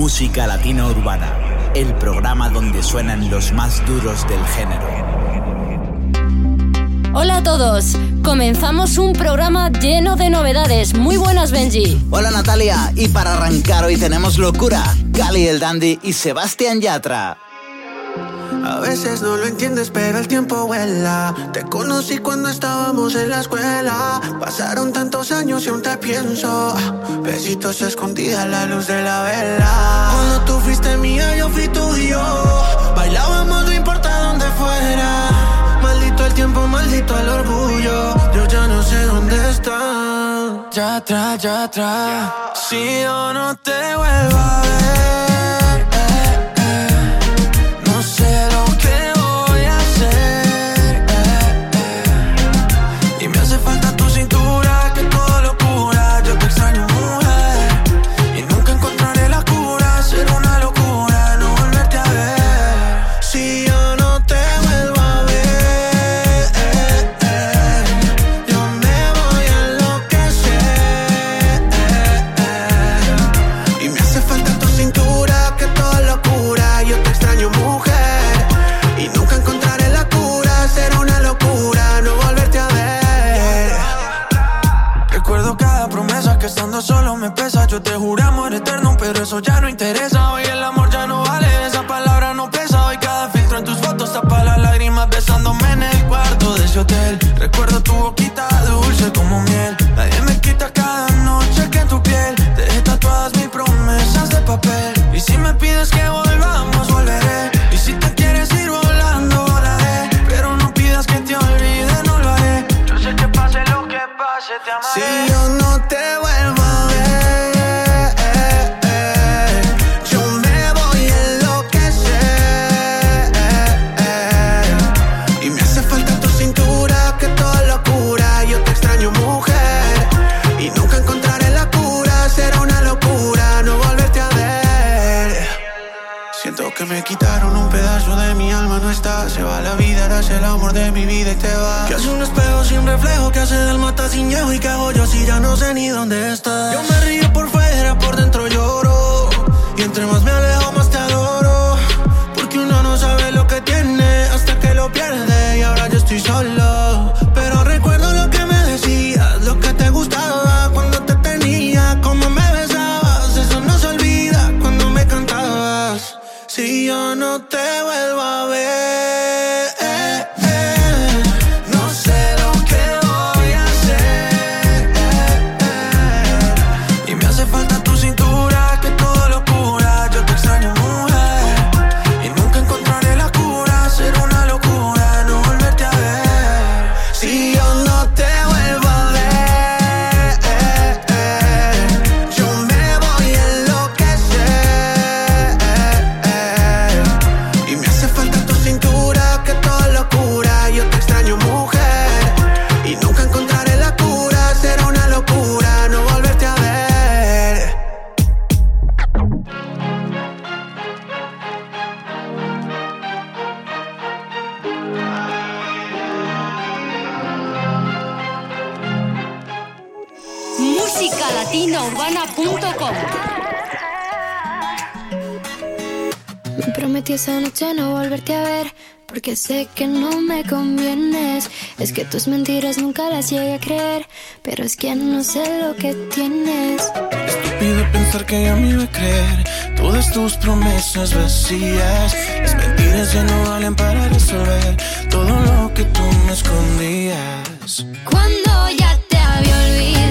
Música Latina Urbana, el programa donde suenan los más duros del género. Hola a todos, comenzamos un programa lleno de novedades. Muy buenas, Benji. Hola Natalia, y para arrancar hoy tenemos locura, Cali el Dandy y Sebastián Yatra. A veces no lo entiendes, pero el tiempo vuela. Te conocí cuando estábamos en la escuela. Pasaron tantos años y aún te pienso. Besitos escondida a la luz de la vela. Cuando tú fuiste mía, yo fui tuyo. Bailábamos, no importa dónde fuera. Maldito el tiempo, maldito el orgullo. Yo ya no sé dónde está. Ya atrás, ya atrás. Si yo no te vuelvo a ver. eso ya no interesa. Hoy el amor ya no vale, esa palabra no pesa. Hoy cada filtro en tus fotos tapa las lágrimas besándome en el cuarto de ese hotel. Recuerdo tu boquita dulce como miel. Nadie me quita cada noche que en tu piel te tatuadas mis promesas de papel. Y si me pides que voy sé que no me convienes. Es que tus mentiras nunca las llegué a creer. Pero es que no sé lo que tienes. Estúpido pensar que yo me iba a creer. Todas tus promesas vacías. Las mentiras ya no valen para resolver todo lo que tú me escondías. Cuando ya te había olvidado.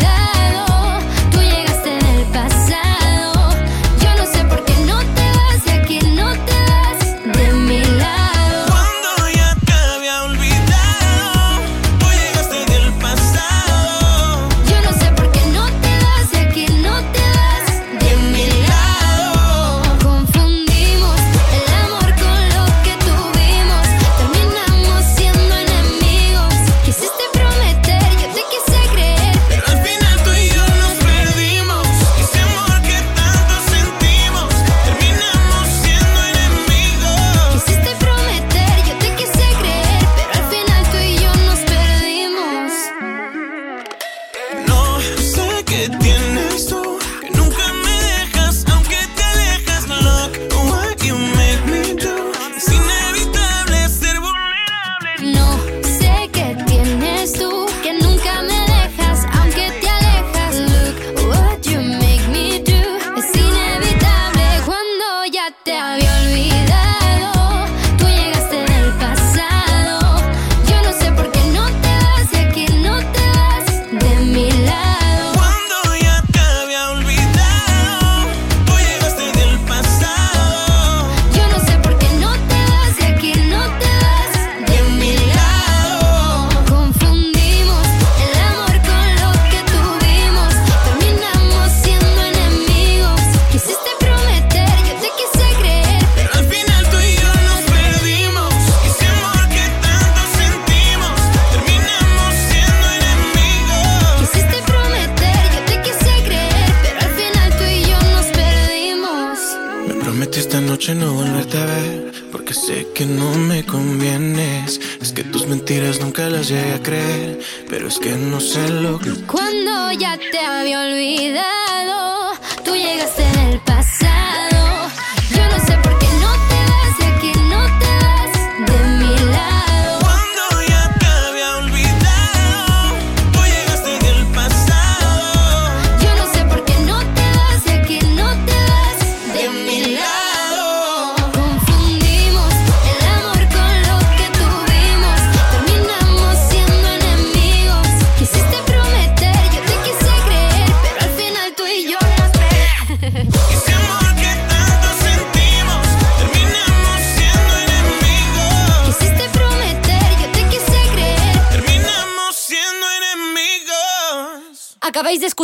Llegué a creer, pero es que no sé lo que. Cuando ya te había olvidado, tú llegaste en el pasado.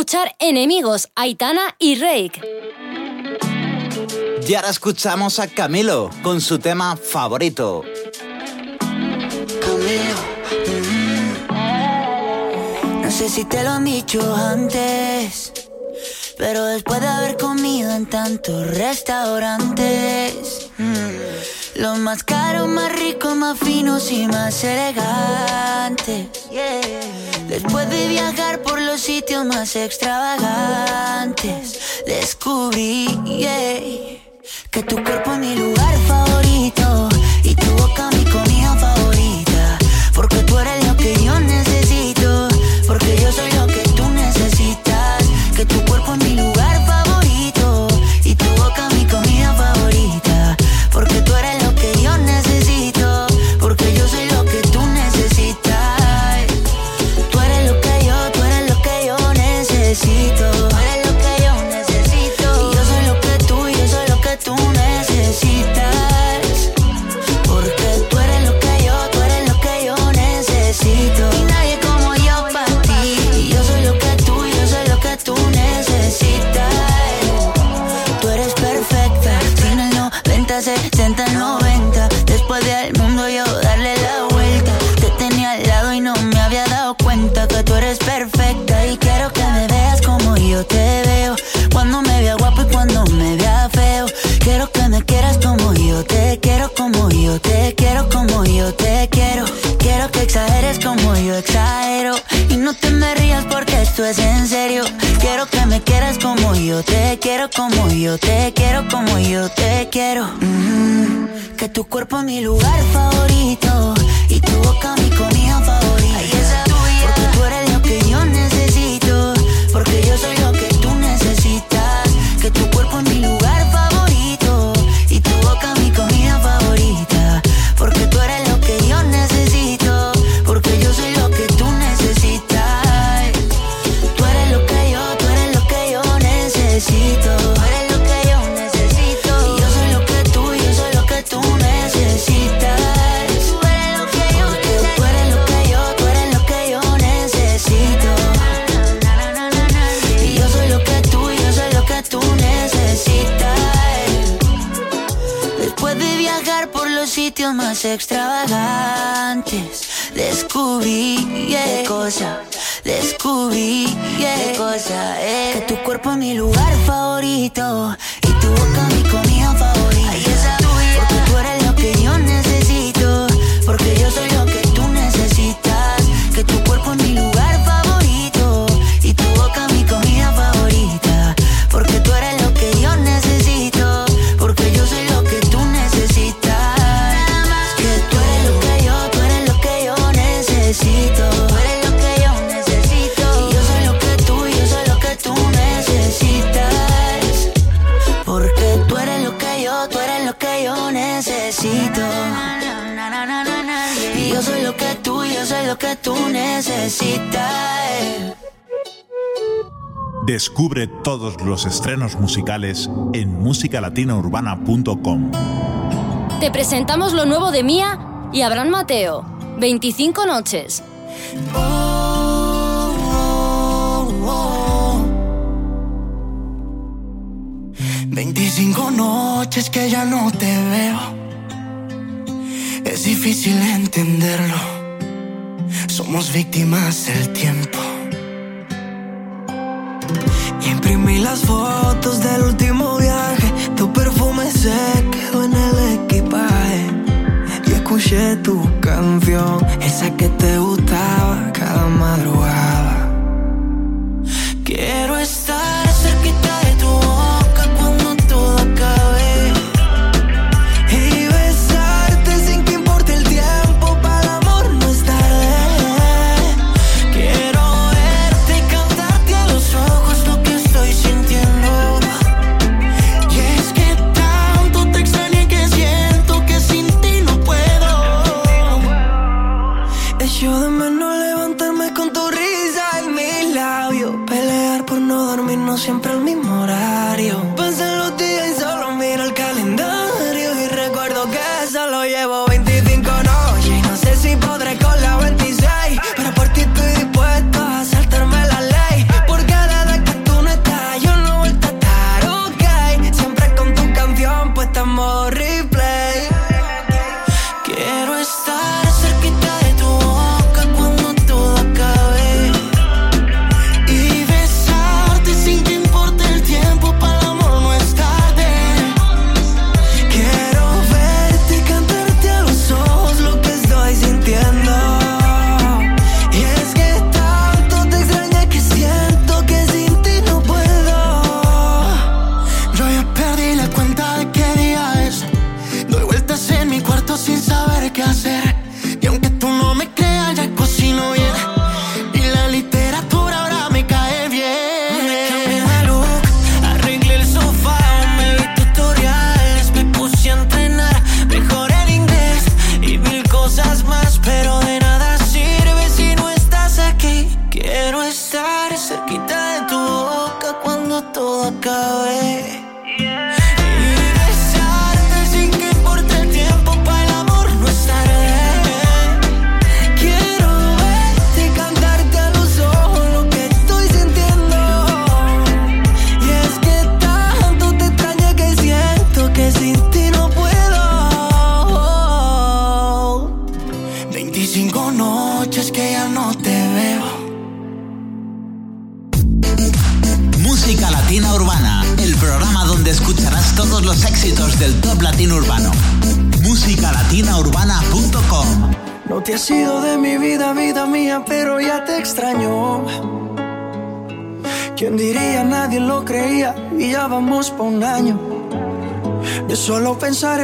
Escuchar Enemigos, Aitana y Rake. Y ahora escuchamos a Camilo con su tema favorito. Camilo. Mm. No sé si te lo han dicho antes, pero después de haber comido en tantos restaurantes. Mm. Los más caros, más ricos, más finos y más elegantes. Después de viajar por los sitios más extravagantes, descubrí que tu cuerpo Es mi lugar los estrenos musicales en musicalatinaurbana.com. Te presentamos lo nuevo de Mía y Abraham Mateo. 25 noches. 25 noches que ya no te veo es difícil entenderlo. Somos víctimas del tiempo.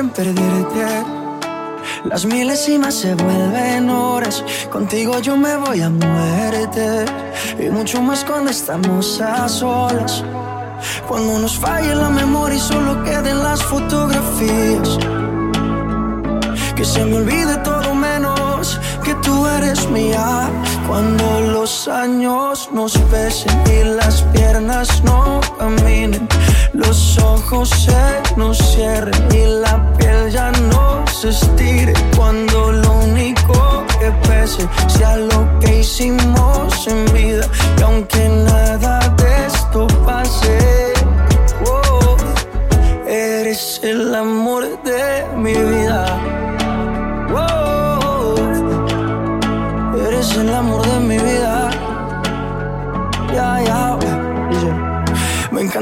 En perderte. Las milésimas se vuelven horas. Contigo yo me voy a muerte. Y mucho más cuando estamos a solas. Cuando nos falle la memoria y solo queden las fotografías. Que se me olvide todo menos que tú eres mía. Cuando los años nos pesen y las piernas no caminen, los ojos se nos cierren y la piel ya no se estire. Cuando lo único que pese sea lo que hicimos en vida. Y aunque nada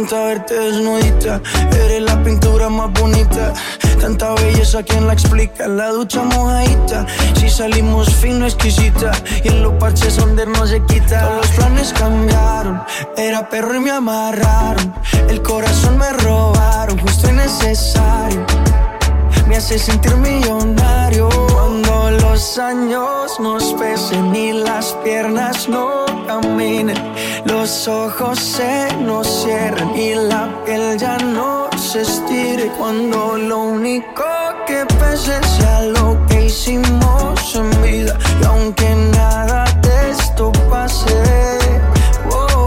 encanta verte desnudita. Eres la pintura más bonita. Tanta belleza, ¿quién la explica? La ducha mojadita. Si salimos fino, exquisita. Y en los parches donde no se quita. Todos los planes cambiaron. Era perro y me amarraron. El corazón me robaron, justo y necesario me hace sentir millonario cuando los años nos pesen y las piernas no los ojos se nos cierren y la piel ya no se estire cuando lo único que pese sea lo que hicimos en vida y aunque nada de esto pase, oh,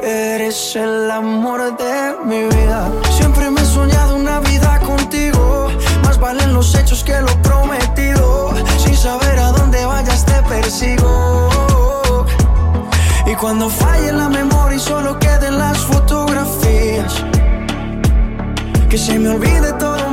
eres el amor de mi vida. Siempre me he soñado una vida contigo. Más valen los hechos que lo prometido. Cuando falle la memoria y solo queden las fotografías. Que se me olvide todo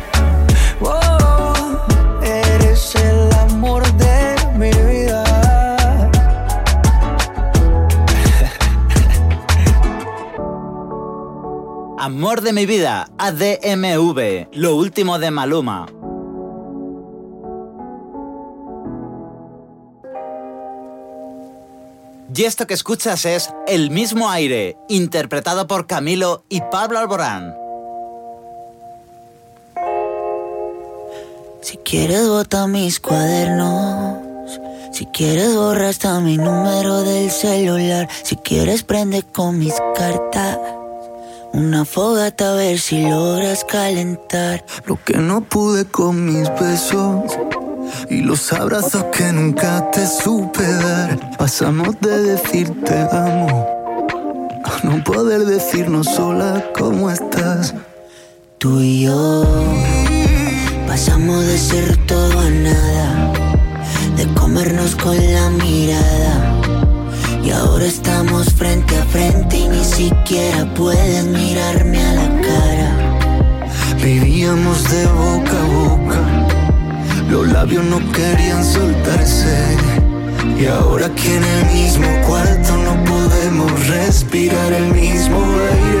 Amor de mi vida, ADMV, lo último de Maluma. Y esto que escuchas es El mismo aire, interpretado por Camilo y Pablo Alborán. Si quieres bota mis cuadernos, si quieres borra hasta mi número del celular, si quieres prende con mis cartas. Una fogata a ver si logras calentar lo que no pude con mis besos y los abrazos que nunca te supe dar. Pasamos de decirte amo a no poder decirnos sola cómo estás. Tú y yo pasamos de ser todo a nada, de comernos con la mirada y ahora estamos frente a frente y ni siquiera puedes mirarme a la cara. Vivíamos de boca a boca, los labios no querían soltarse. Y ahora que en el mismo cuarto no podemos respirar el mismo aire.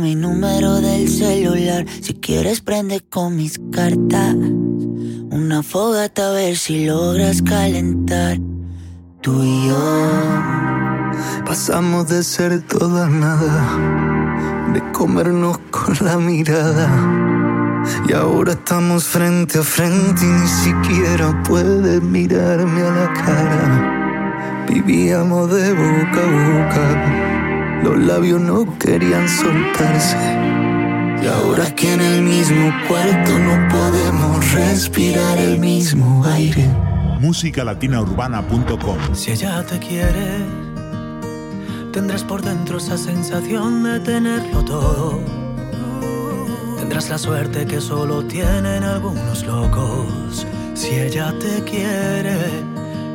mi número del celular. Si quieres prende con mis cartas. Una fogata a ver si logras calentar. Tú y yo. Pasamos de ser toda nada. De comernos con la mirada. Y ahora estamos frente a frente y ni siquiera puedes mirarme a la cara. Vivíamos de boca a boca, los labios no querían soltarse. Y ahora que en el mismo cuarto no podemos respirar el mismo aire. Musicalatinaurbana.com Si ella te quiere, tendrás por dentro esa sensación de tenerlo todo. Tendrás la suerte que solo tienen algunos locos. Si ella te quiere,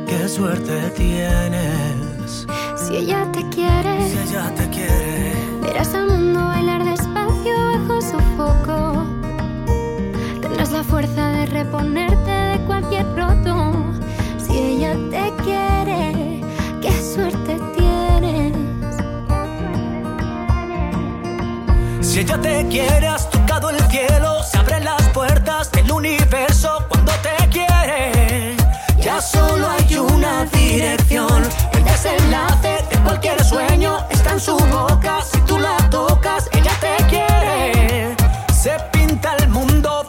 qué suerte tienes. Si ella te quiere, si ella te quiere, verás al mundo bailar despacio bajo su foco. Tendrás la fuerza de reponerte de cualquier roto. Si ella te quiere, qué suerte tienes. Si ella te quiere, has tocado el cielo, se abren las puertas del universo. Solo hay una dirección. El desenlace de cualquier sueño está en su boca. Si tú la tocas, ella te quiere. Se pinta el mundo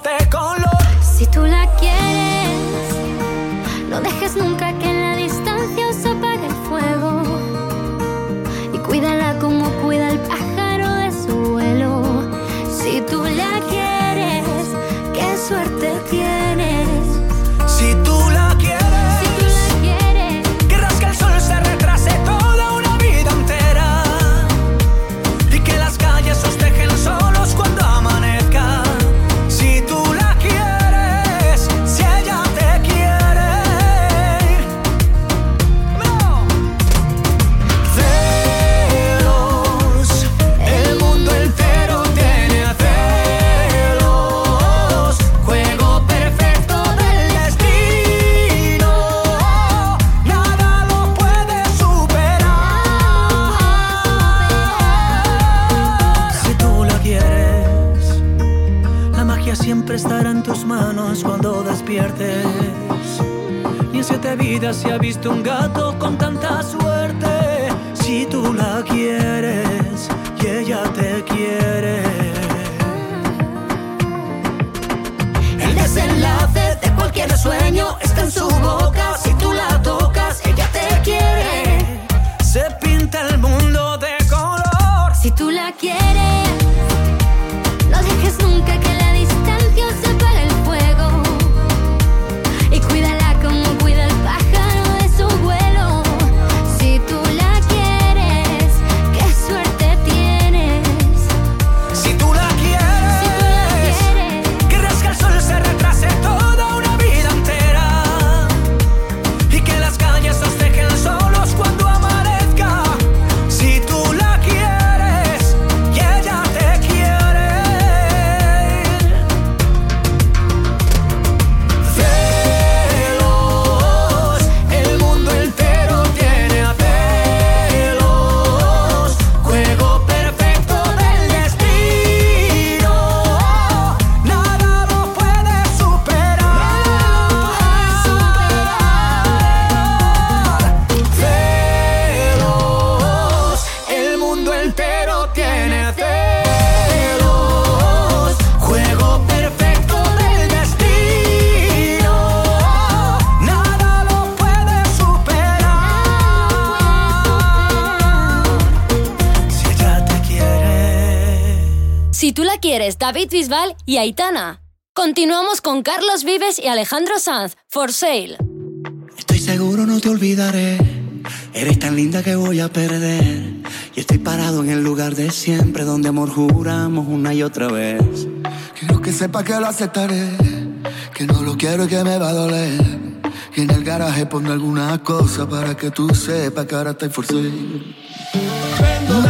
vida se ha visto un gato con tanta suerte. Si tú la quieres y ella te quiere. El desenlace de cualquier sueño está en su boca David Bisbal y Aitana. Continuamos con Carlos Vives y Alejandro Sanz, For Sale. Estoy seguro no te olvidaré, eres tan linda que voy a perder. Y estoy parado en el lugar de siempre donde amor juramos una y otra vez. Quiero que sepa que lo aceptaré, que no lo quiero y que me va a doler. Y en el garaje pondré alguna cosa para que tú sepas que ahora estoy for sale. Vendo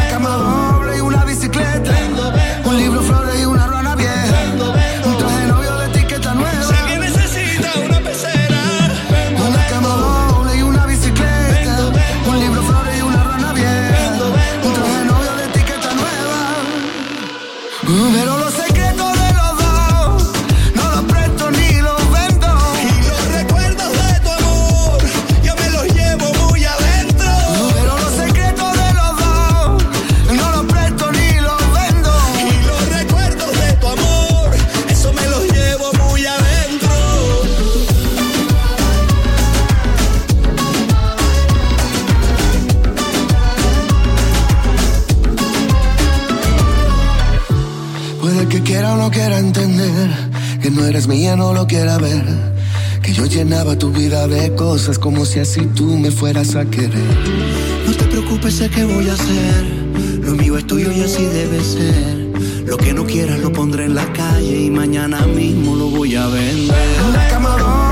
tu vida de cosas como si así tú me fueras a querer. No te preocupes, sé qué voy a hacer. Lo mío es tuyo y así debe ser. Lo que no quieras lo pondré en la calle y mañana mismo lo voy a vender. Camarón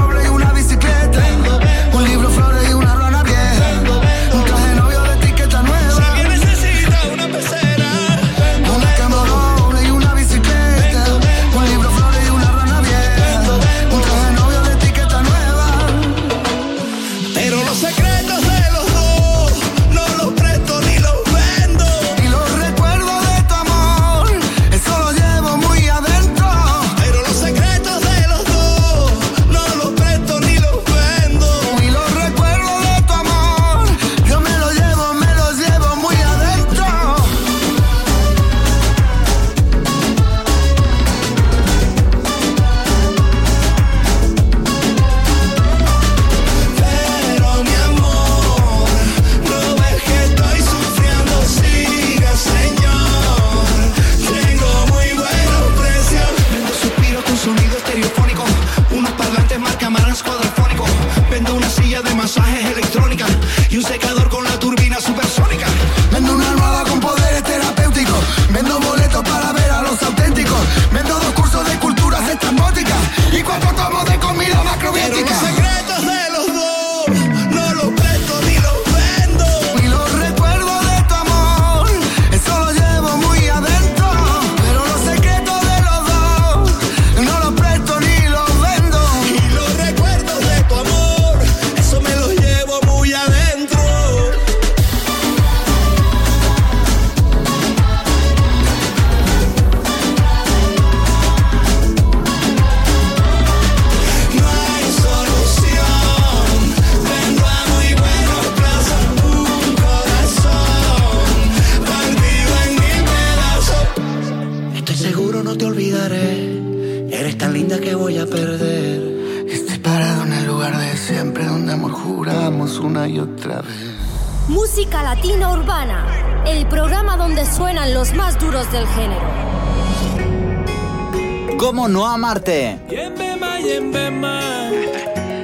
Marte. Yembema, Yembema.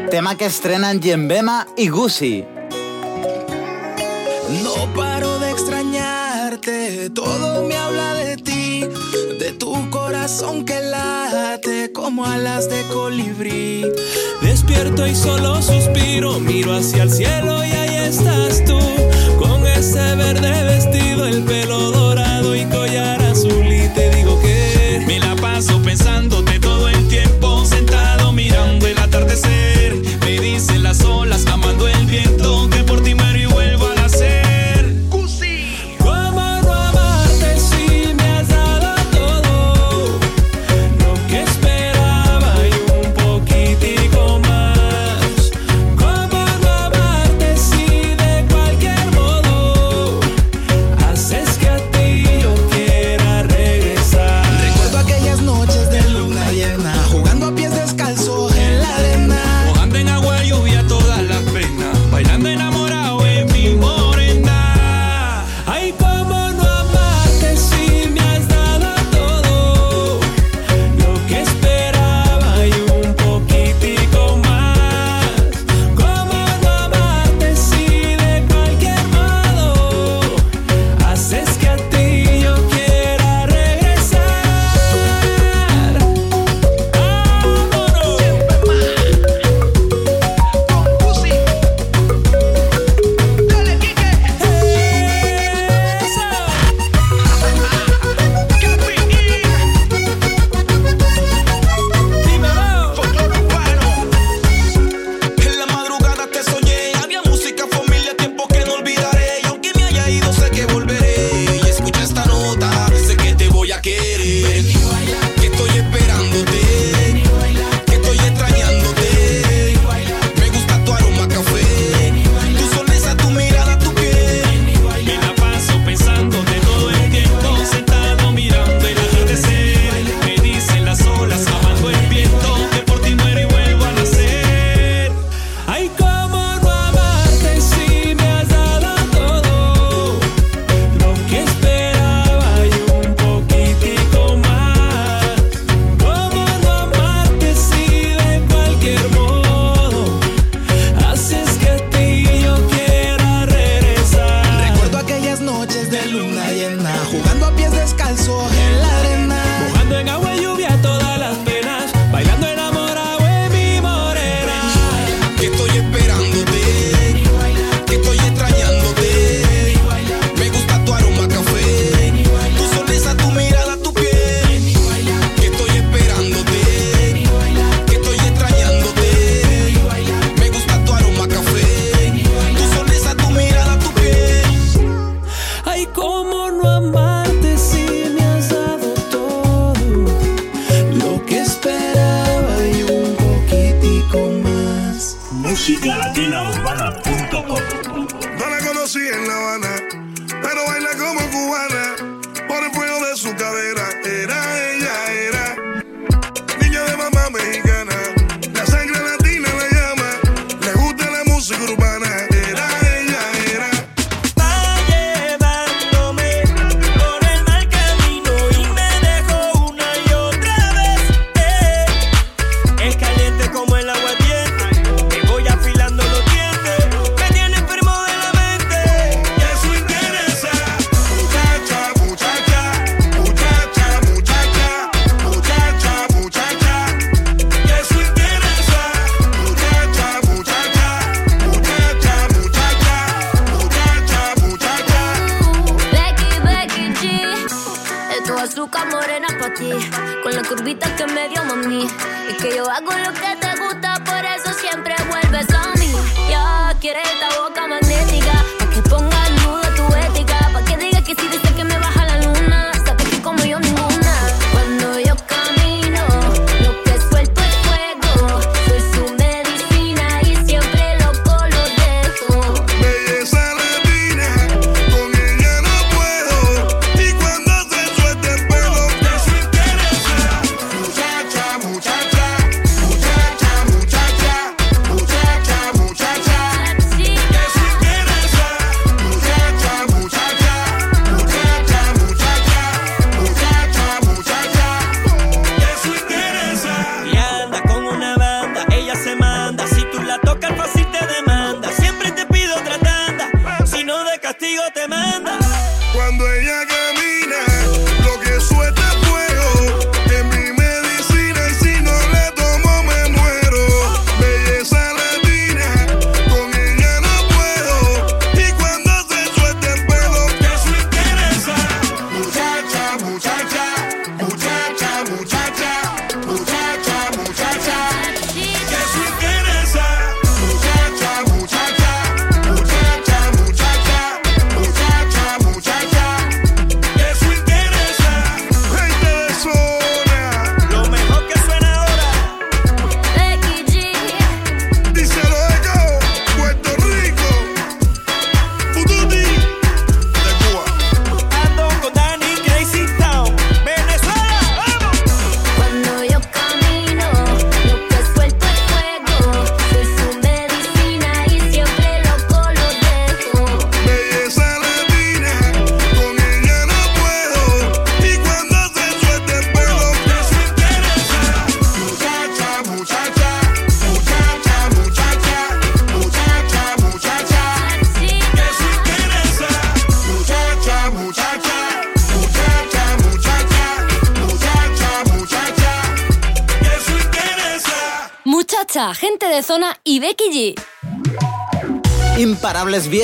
Tema que estrenan Yembema y Gucci. No paro de extrañarte, todo me habla de ti, de tu corazón que late como alas de colibrí. Despierto y solo suspiro, miro hacia el cielo y ahí estás tú, con ese verde vestido, el pelo dorado y collar azul y te digo que me la paso pensando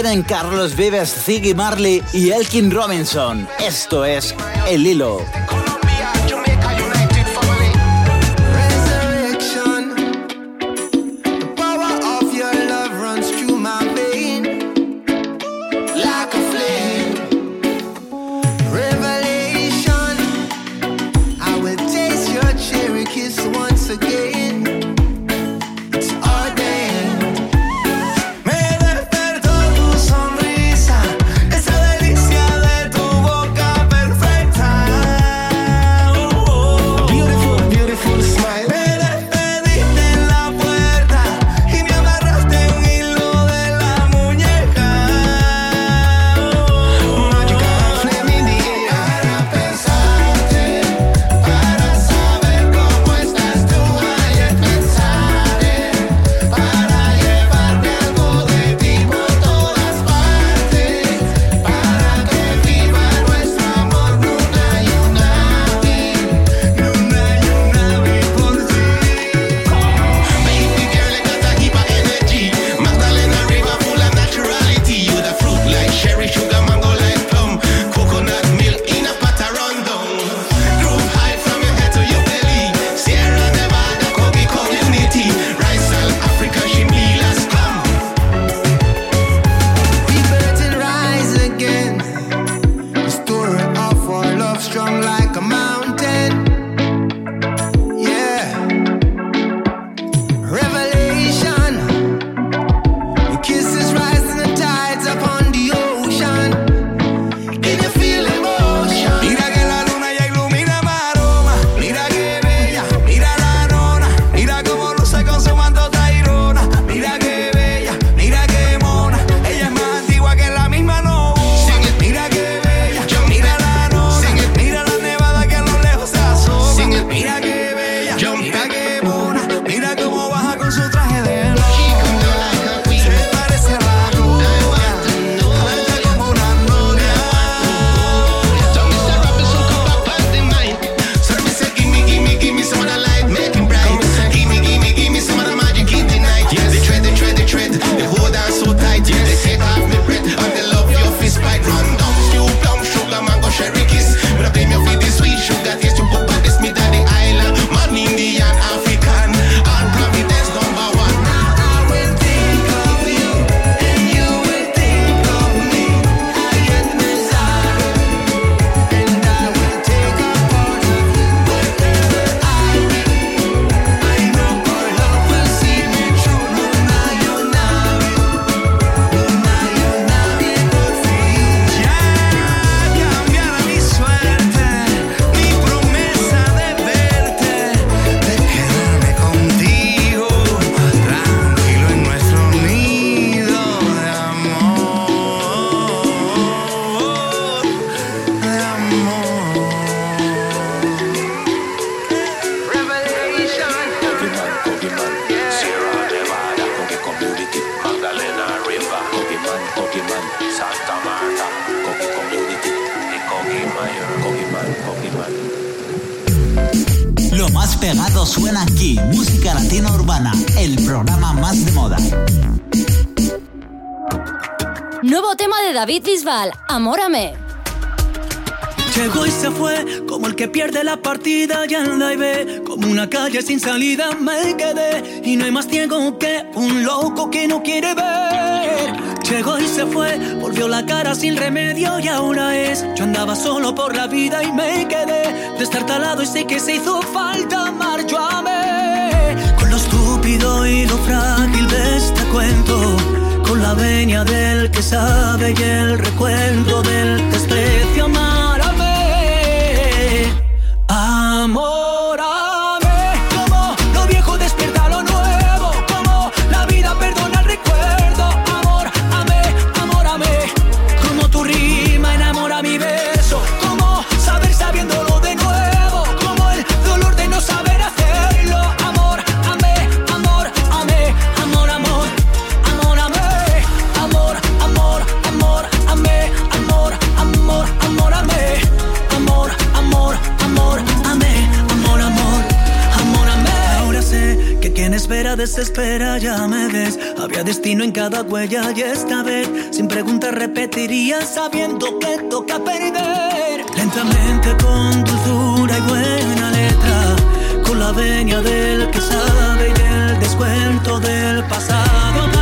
Vienen Carlos Vives, Ziggy Marley y Elkin Robinson. Esto es El Hilo. Llegó y se fue, como el que pierde la partida ya anda y ve. Como una calle sin salida me quedé. Y no hay más ciego que un loco que no quiere ver. Llegó y se fue, volvió la cara sin remedio y ahora es. Yo andaba solo por la vida y me quedé destartalado y sé que se hizo falta amar. Yo amé con lo estúpido y lo frágil de este cuento con la venia del que sabe y el recuento del desprecio desespera, ya me ves. Había destino en cada huella y esta vez, sin preguntas, repetiría sabiendo que toca perder. Lentamente, con dulzura y buena letra, con la venia del que sabe y el descuento del pasado.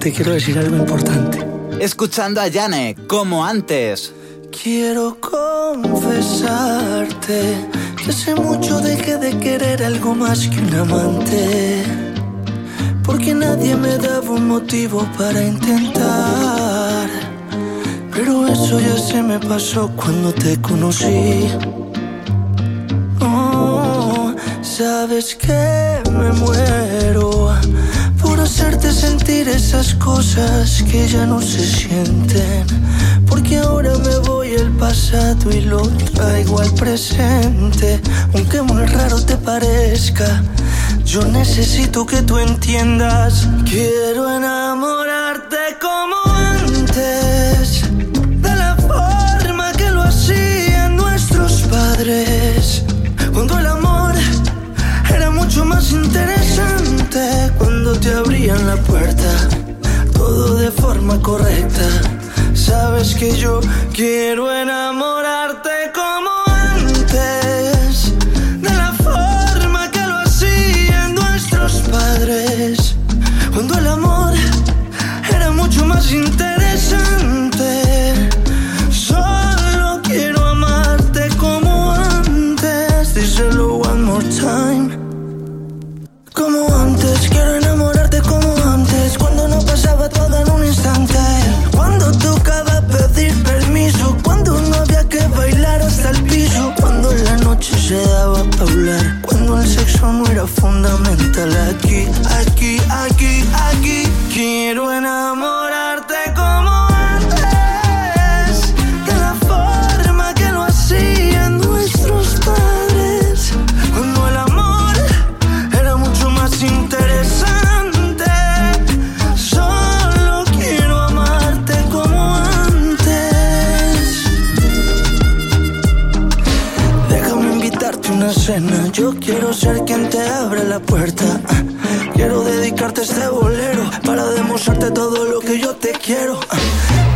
Te quiero decir algo importante. Escuchando a Yane, como antes. Quiero confesarte que hace mucho dejé de querer algo más que un amante. Porque nadie me daba un motivo para intentar. Pero eso ya se me pasó cuando te conocí. Sabes que me muero por hacerte sentir esas cosas que ya no se sienten. Porque ahora me voy al pasado y lo traigo al presente. Aunque muy raro te parezca, yo necesito que tú entiendas. Quiero la puerta, todo de forma correcta. Sabes que yo quiero enamorarte como fundamental Aquí, aquí, aquí, aquí. Quiero enamorarte quiero ser quien te abre la puerta. Quiero dedicarte este bolero para demostrarte todo lo que yo te quiero.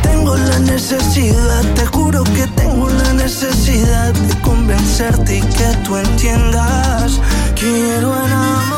Tengo la necesidad, te juro que tengo la necesidad de convencerte y que tú entiendas. Quiero enamorarte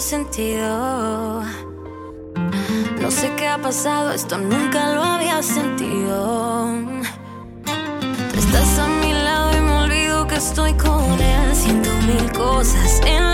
sentido. No sé qué ha pasado, esto nunca lo había sentido. Tú estás a mi lado y me olvido que estoy con él. Siento mil cosas en la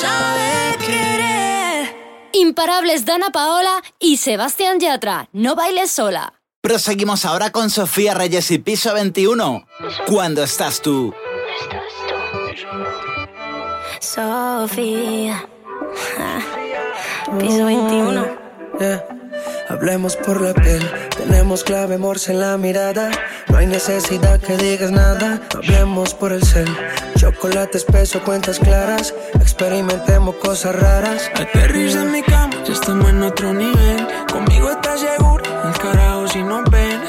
Sabe querer. Imparables Dana Paola y Sebastián Yatra. No bailes sola. Proseguimos ahora con Sofía Reyes y Piso 21. ¿Cuándo estás tú? Sofía. Piso 21. Yeah. Hablemos por la piel, tenemos clave morse en la mirada. No hay necesidad que digas nada. Hablemos por el cel, chocolate espeso, cuentas claras. Experimentemos cosas raras. Aterriza en mi cama, ya estamos en otro nivel. Conmigo estás seguro, el carajo si no ven.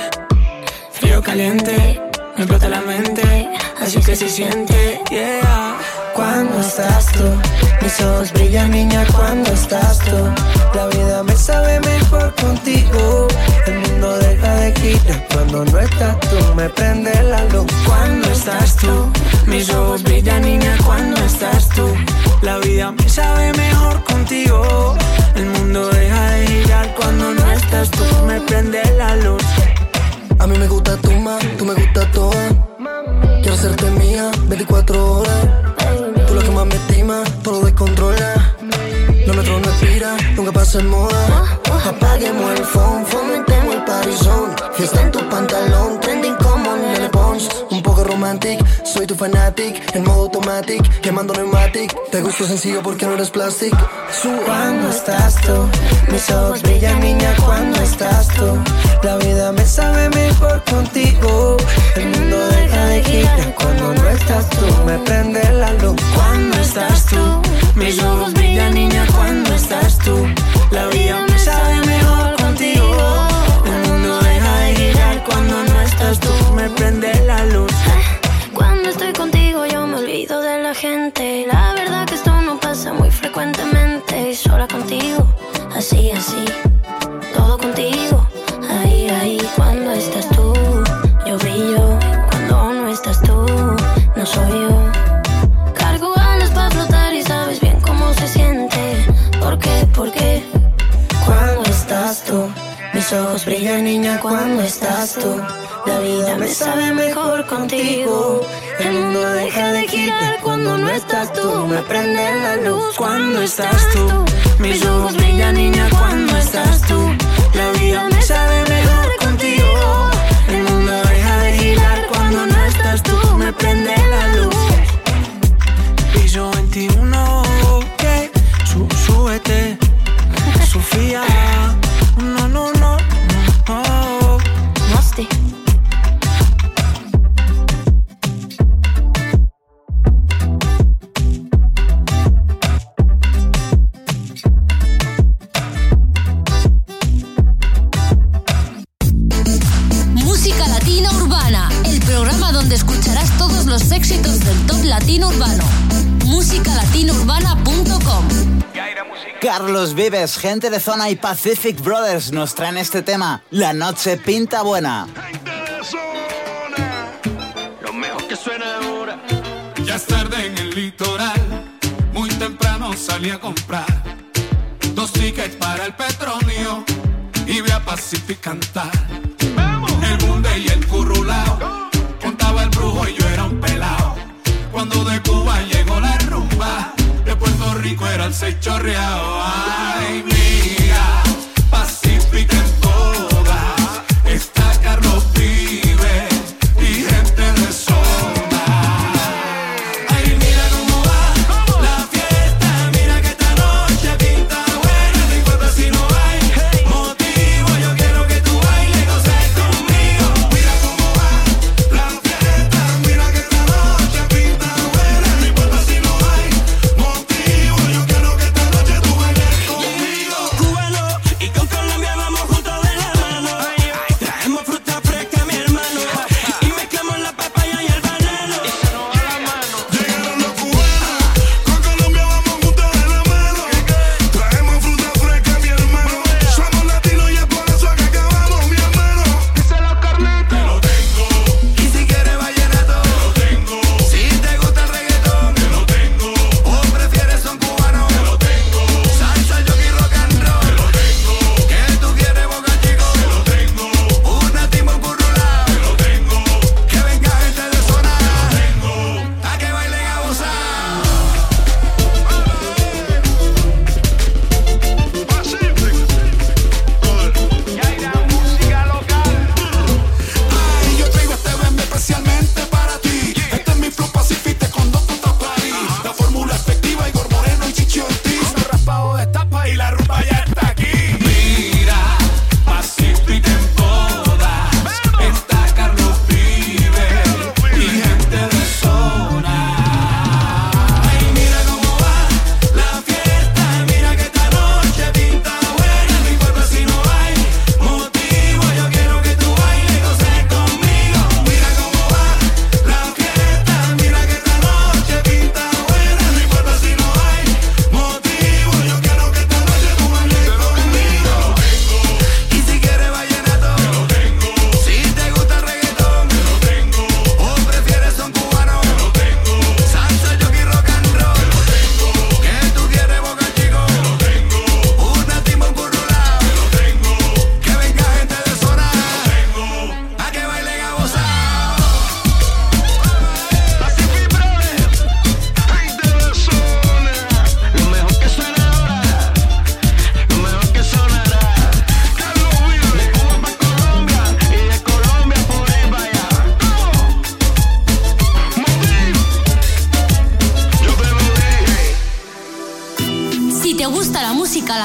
Frío caliente, me explota la mente. Así que se siente, yeah. Cuando estás tú, mis ojos brillan, niña, cuando estás tú. La vida me sabe mejor contigo. El mundo deja de girar cuando no estás tú. Me prende la luz Cuando estás tú, mis ojos brillan, niña, cuando estás tú. La vida me sabe mejor contigo. El mundo deja de girar cuando no estás tú. Me prende la luz. A mí me gusta tu más, tú me gusta toda. Quiero hacerte mía 24 horas. Tú lo que más me estima, todo lo descontrola. Lo nuestro no expira, nunca pasa en moda. Apaguemos el phone, fomentemos el parizón. Fiesta en tu pantalón, trending como Lele Pons. Un poco romantic, soy tu fanatic. En modo automatic, quemando pneumatic. Te gusto sencillo porque no eres plastic. Cuando estás tú, mis ojos brillan, niña, cuando estás tú. La vida me sabe mejor contigo. El mundo deja de girar cuando no estás tú. Me prende la luz Cuando estás tú, mis ojos brillan, niña, cuando estás tú. La vida me sabe mejor contigo. El mundo deja de girar cuando no estás tú. Me prende la luz. Cuando estoy contigo yo me olvido de la gente. La verdad que esto no pasa muy frecuentemente. Sola contigo, así, así. Todo contigo, cuando estás tú. La vida me sabe mejor contigo. El mundo deja de girar cuando no estás tú. Me prende la luz cuando estás tú. Mis ojos brillan niña cuando estás tú. La vida me sabe mejor contigo. El mundo deja de girar cuando no estás tú. Me prende la Vives, gente de zona y Pacific Brothers nos traen este tema. La noche pinta buena. Lo mejor que suena ahora. Ya es tarde en el litoral. Muy temprano salí a comprar dos tickets para el petróleo y vi a Pacific cantar. El bunde y el currulao. Contaba el brujo y yo era un pelao. Cuando de Cuba llegó la rumba, de Rico era el seis chorreado. Ay, mira, Pacific en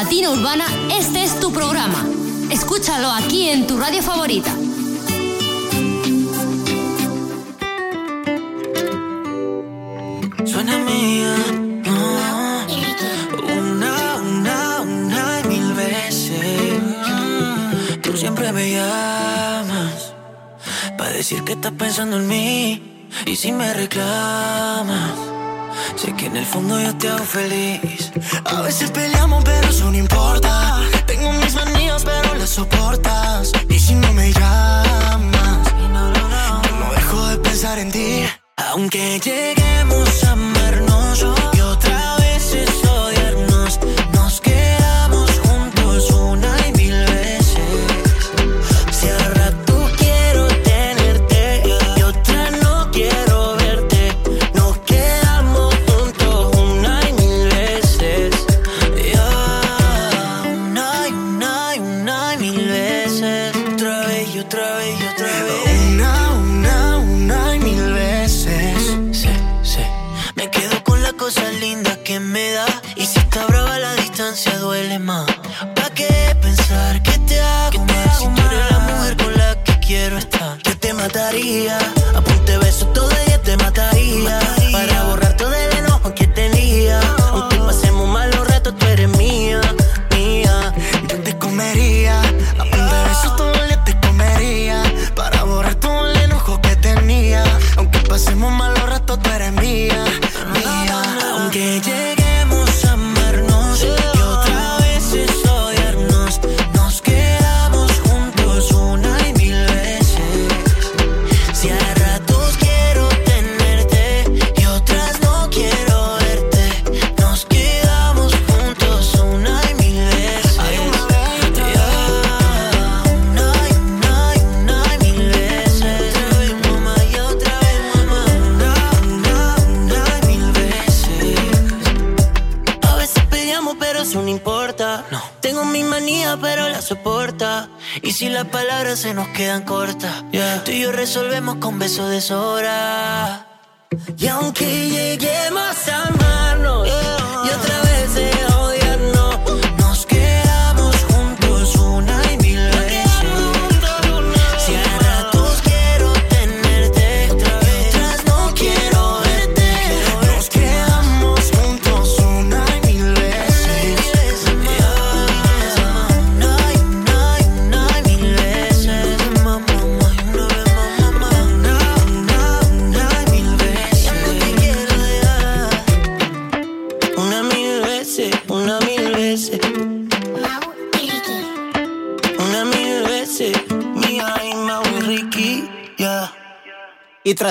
latina urbana, este es tu programa. Escúchalo aquí en tu radio favorita. Suena mía. Una, una, una mil veces. Tú siempre me llamas para decir que estás pensando en mí. Y si me reclamas, sé que en el fondo yo te hago feliz. A veces peleamos, pero eso no importa. Tengo mis manías, pero las soportas. Y si no me llamas, yo no dejo de pensar en ti. Aunque lleguemos beso de sobra.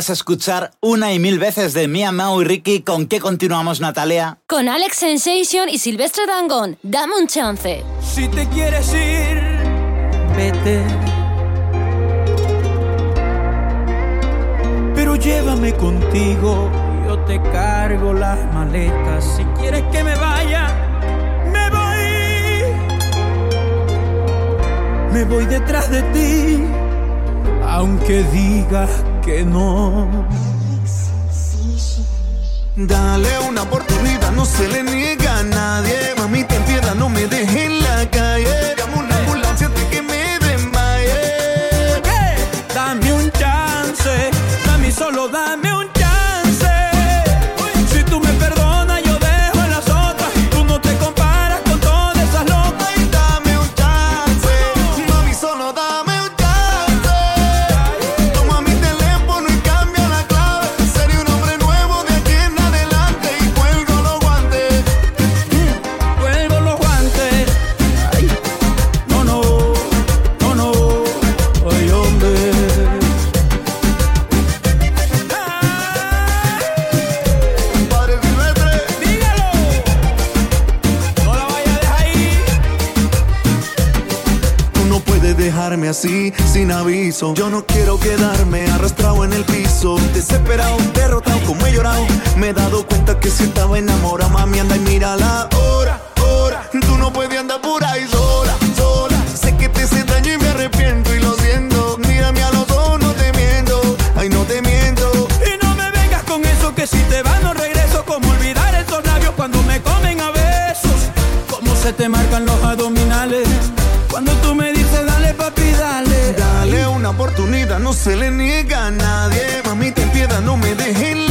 podrás escuchar una y mil veces de Mia Mau y Ricky. ¿Con qué continuamos, Natalia? Con Alex Sensation y Silvestre Dangón. Dame un chance. Si te quieres ir, vete. Pero llévame contigo, yo te cargo las maletas. Si quieres que me vaya, me voy. Me voy detrás de ti, aunque digas que no. Dale una oportunidad, no se le niega a nadie. Mami, ten piedad, no me dejes en la calle. Dame una ambulancia antes que me desmaye. Dame un chance, dame solo dame sin aviso. Yo no quiero quedarme arrastrado en el piso. Desesperado, derrotado, como he llorado. Me he dado cuenta que si estaba enamorado, mami, anda y mira la hora, hora. Tú no puedes andar por ahí sola, sola. Sé que te hice daño y me arrepiento y lo siento. Mírame a los ojos, no te miento. Ay, no te miento. Y no me vengas con eso que si te vas no regreso. Como olvidar esos labios cuando me comen a besos. Como se te marcan los adominos oportunidad no se le niega a nadie. Mamita, en piedad, no me dejes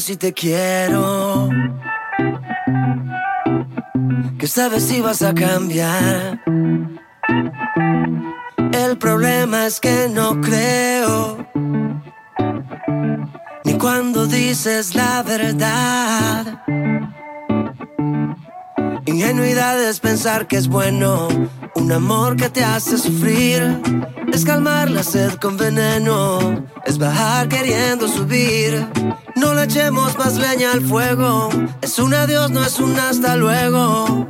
si te quiero. Que sabes si vas a cambiar. El problema es que no creo. Ni cuando dices la verdad. Ingenuidad es pensar que es bueno. Un amor que te hace sufrir. Es calmar la sed con veneno. Es bajar queriendo subir. No le echemos más leña al fuego. Es un adiós, no es un hasta luego.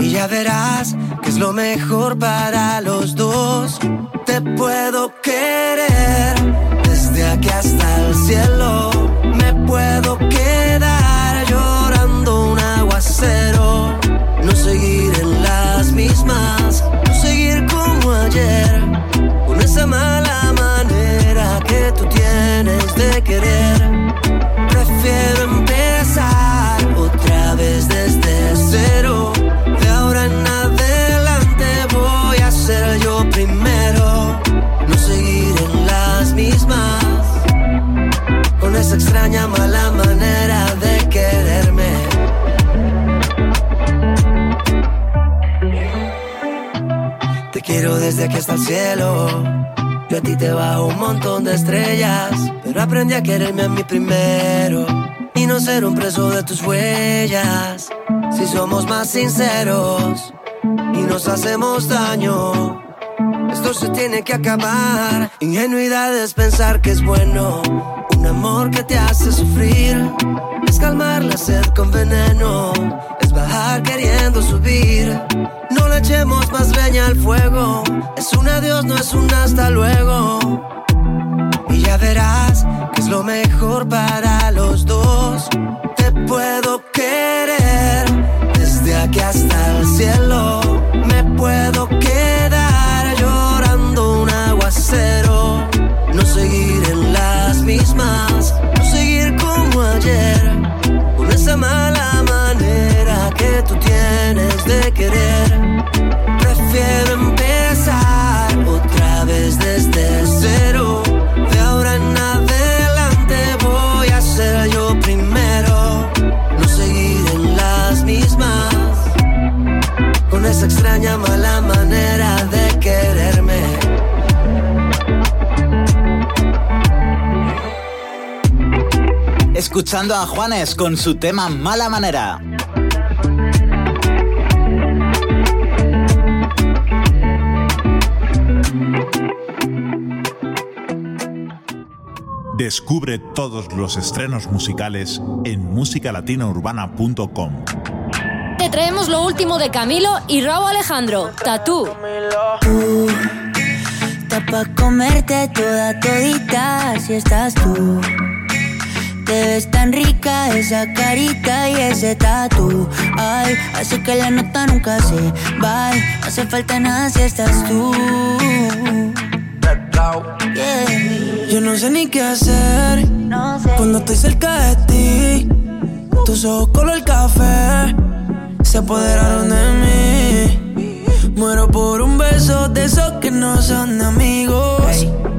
Y ya verás que es lo mejor para los dos. Te puedo querer desde aquí hasta el cielo. Me puedo quedar llorando un aguacero. No seguir en las mismas, no seguir como ayer. Con esa que tú tienes de querer. Prefiero empezar otra vez desde cero. De ahora en adelante voy a ser yo primero. No seguir en las mismas. Con esa extraña mala manera de quererme. Te quiero desde aquí hasta el cielo. A ti te bajo un montón de estrellas. Pero aprendí a quererme a mí primero. Y no ser un preso de tus huellas. Si somos más sinceros y nos hacemos daño. Esto se tiene que acabar. Ingenuidad es pensar que es bueno. Un amor que te hace sufrir. Es calmar la sed con veneno. Es bajar queriendo subir. No le echemos más leña al fuego. Es un adiós, no es un hasta luego. Y ya verás que es lo mejor para los dos. Te puedo querer desde aquí hasta el cielo. Me puedo quedar No seguir en las mismas, no seguir como ayer. Con esa mala manera que tú tienes de querer. Prefiero empezar otra vez desde cero. De ahora en adelante voy a ser yo primero. No seguir en las mismas. Con esa extraña mala manera de quererme. Escuchando a Juanes con su tema Mala Manera. Descubre todos los estrenos musicales en musicalatinaurbana.com. Te traemos lo último de Camilo y Raúl Alejandro, Tatú. Tú, está pa' comerte toda todita si estás tú. Te ves tan rica esa carita y ese tatu. Ay, hace que la nota nunca se va. No hace falta nada si estás tú. Yeah. Yo no sé ni qué hacer cuando estoy cerca de ti. Tus ojos color café se apoderaron de mí. Muero por un beso de esos que no son amigos.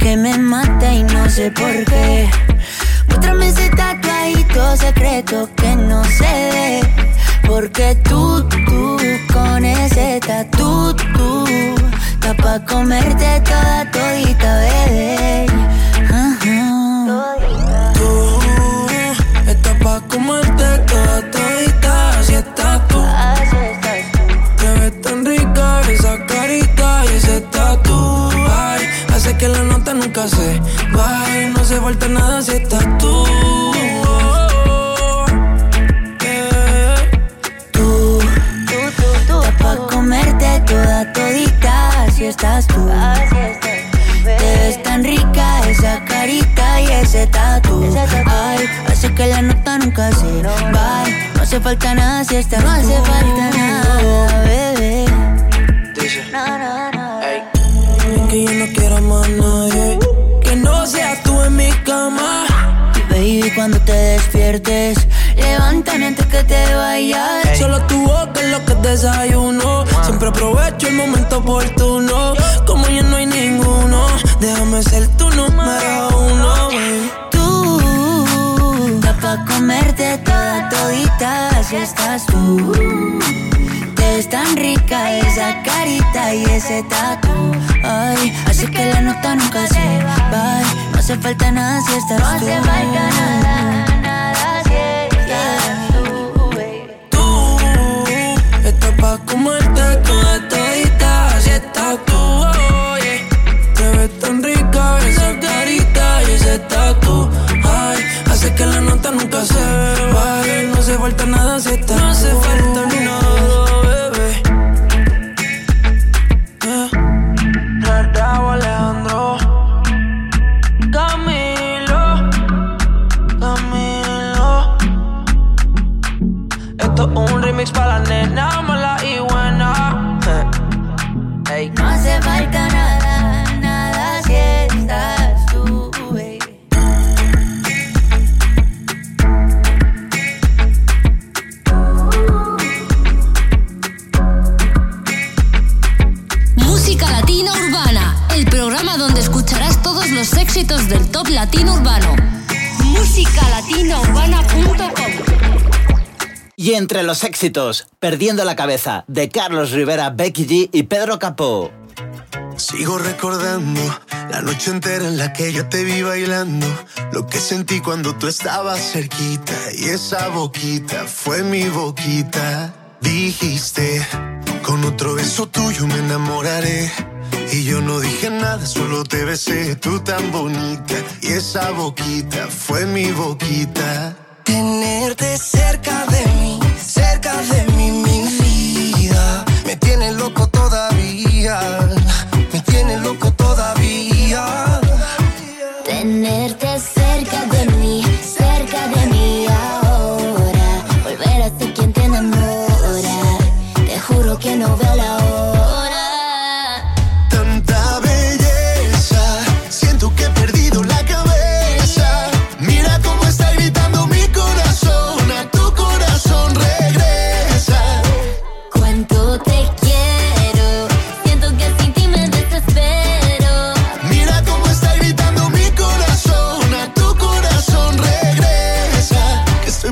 que me mata y no sé por qué. Muéstrame ese tatuadito secreto que no se ve. Porque tú, tú, con ese tatu, tú, está pa' comerte toda todita, bebé. Tú estás pa' comerte toda todita, así estás tú. Te ves tan rica esa carita y ese tatu. Ay, hace que la nota nunca se. No se falta nada si estás tú. Tú, estás pa' comerte toda todita, así estás tú. Te ves tan rica esa carita y ese tatu. Ay, Así que la nota nunca se va. No hace falta nada si está No hace falta nada, bebé. Dice. Que yo no quiero más nadie. Seas tú en mi cama. Baby, cuando te despiertes, levántame antes que te vayas. Solo tu boca es lo que desayuno. Siempre aprovecho el momento oportuno. Como ya no hay ninguno, déjame ser tu número uno. Tú, da pa' comerte toda todita si estás tú. Te ves tan rica esa carita y ese tatu. Ay, así que la nota nunca se va. No hace falta nada si estás tú. No hace falta nada, nada si estás tú. Tú, estás pa' comerte toda todita si estás tú. Oye, te ves tan rica esa carita y ese tatu. Ay, hace que la nota nunca se va. No hace falta nada si éxitos, Perdiendo la cabeza, de Carlos Rivera, Becky G y Pedro Capó. Sigo recordando la noche entera en la que yo te vi bailando. Lo que sentí cuando tú estabas cerquita. Y esa boquita fue mi boquita. Dijiste, con otro beso tuyo me enamoraré. Y yo no dije nada, solo te besé, tú tan bonita. Y esa boquita fue mi boquita. Tenerte cerca de mí, cerca de mí, mi vida. Me tiene loco todavía, me tiene loco todavía. Tenerte cerca de mí, cerca de mí ahora. Volver a ser quien te enamora. Te juro que no veo la hora.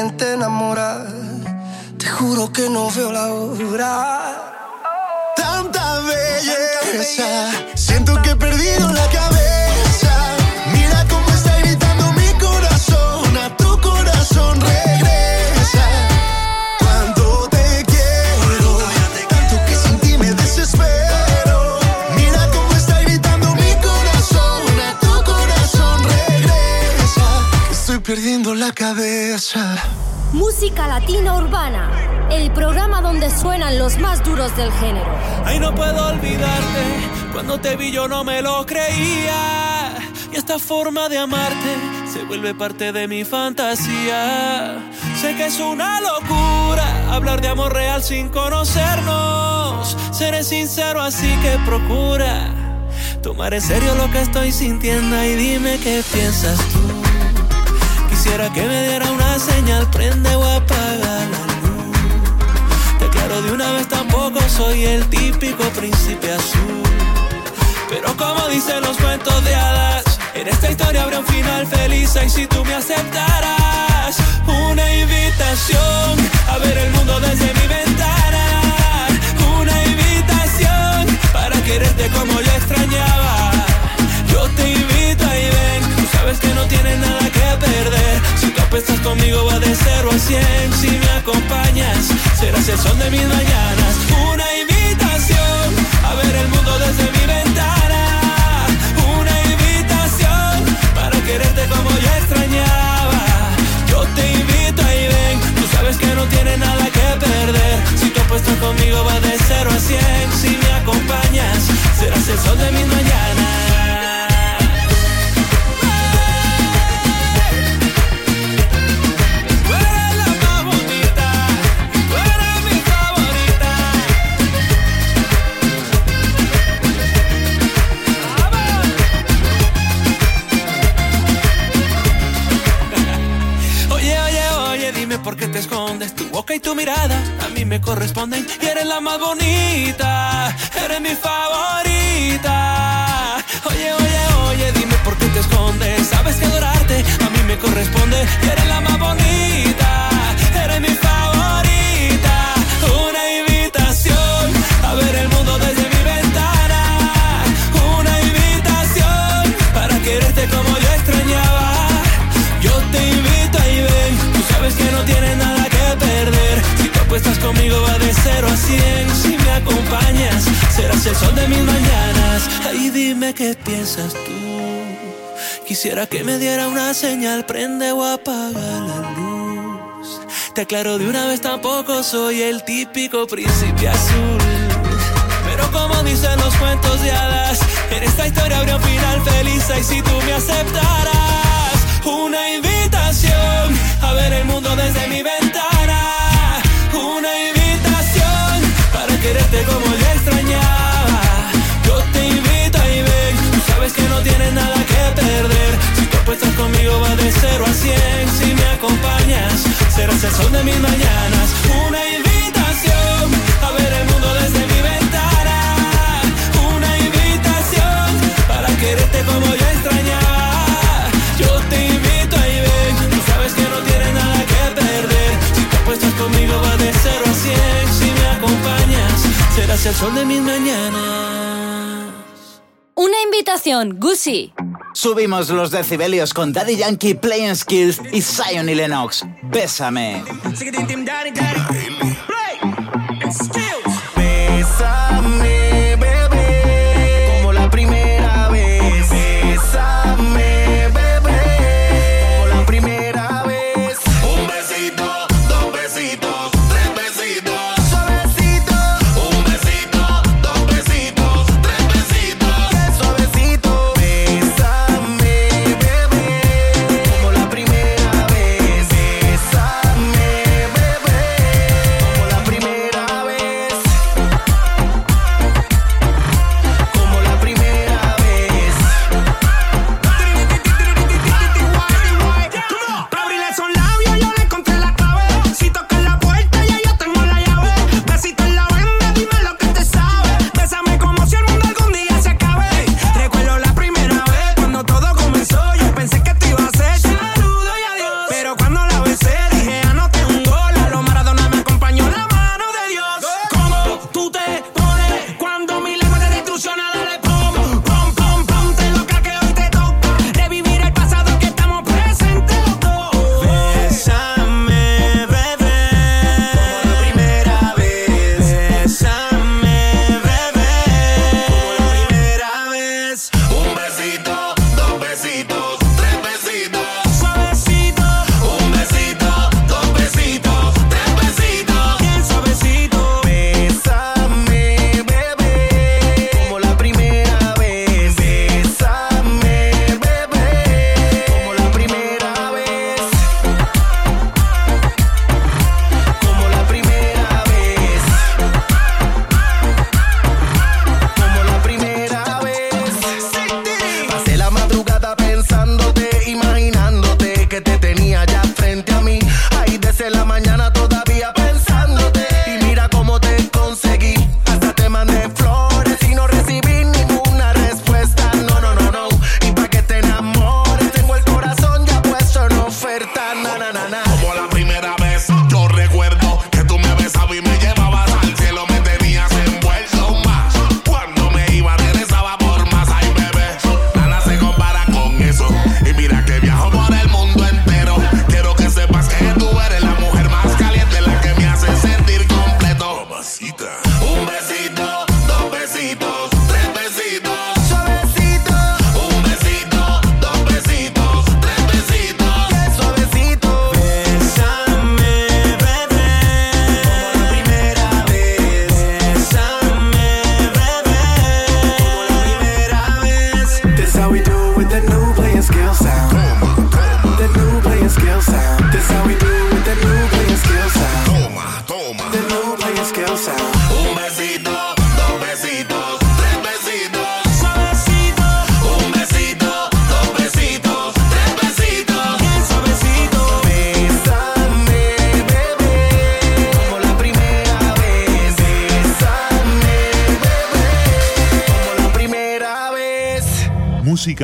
a ser quien te enamora. Te juro que no veo la hora. Tanta belleza, la cabeza. Música Latina Urbana, el programa donde suenan los más duros del género. Ay, no puedo olvidarte. Cuando te vi yo no me lo creía. Y esta forma de amarte se vuelve parte de mi fantasía. Sé que es una locura hablar de amor real sin conocernos. Seré sincero, así que procura tomar en serio lo que estoy sintiendo y dime qué piensas tú. Quisiera que me diera una señal, prende o apaga la luz. Te aclaro de una vez, tampoco soy el típico príncipe azul. Pero como dicen los cuentos de hadas, en esta historia habrá un final feliz y si tú me aceptarás, una invitación a ver el mundo desde mi ventana, una invitación para quererte como yo extrañaba. Yo te sabes que no tienes nada que perder. Si tú apuestas conmigo va de 0 a 100, si me acompañas, serás el sol de mis mañanas. Una invitación a ver el mundo desde mi ventana, una invitación para quererte como yo extrañaba. Yo te invito y ven, tú sabes que no tienes nada que perder. Si tú apuestas conmigo va de 0 a 100, si me acompañas, serás el sol de mis mañanas. Oye, dime por qué te escondes. Tu boca y tu mirada a mí me corresponden. Y eres la más bonita, eres mi favorita. Oye, oye, oye, dime por qué te escondes. Sabes que adorarte a mí me corresponde. Y eres la más bonita, eres mi favorita. Dime qué piensas tú. Quisiera que me diera una señal, prende o apaga la luz. Te aclaro de una vez, tampoco soy el típico príncipe azul. Pero como dicen los cuentos de hadas, en esta historia habría un final feliz y si tú me aceptarás, una invitación a ver el mundo desde mi ventana, que no tienes nada que perder. Si tú apuestas conmigo va de 0 a 100, si me acompañas, serás el sol de mis mañanas. Una invitación a ver el mundo desde mi ventana. Una invitación para quererte como yo extrañaba. Yo te invito y ven, tú sabes que no tienes nada que perder. Si te apuestas conmigo va de 0 a 100, si me acompañas, serás el sol de mis mañanas. Una invitación, Gucci. Subimos los decibelios con Daddy Yankee, Playing Skills y Zion y Lennox. Bésame. Bésame,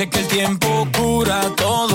Dice que el tiempo cura todo,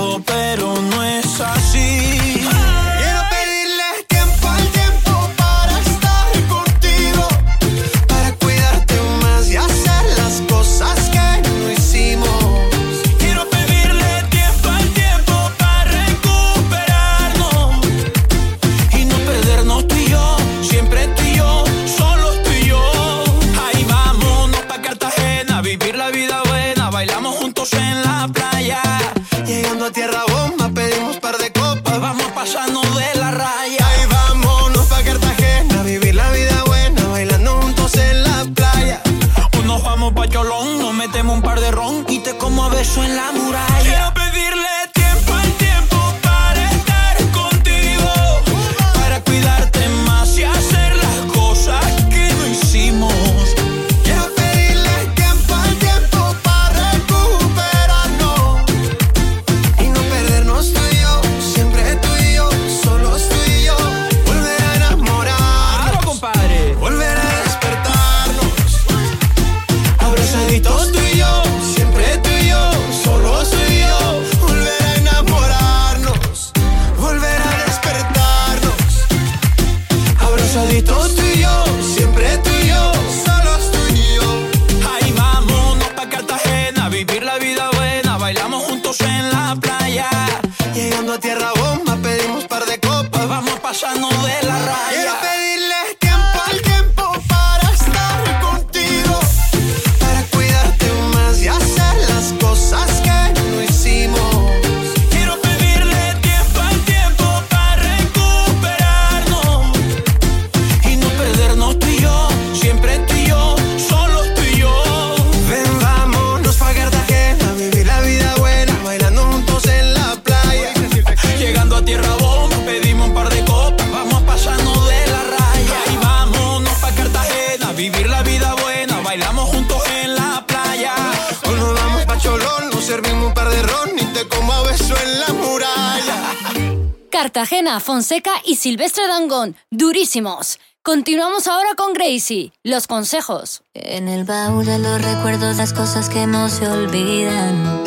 Cartagena, Fonseca y Silvestre Dangón, durísimos. Continuamos ahora con Gracie, los consejos. En el baúl de los recuerdos, las cosas que no se olvidan.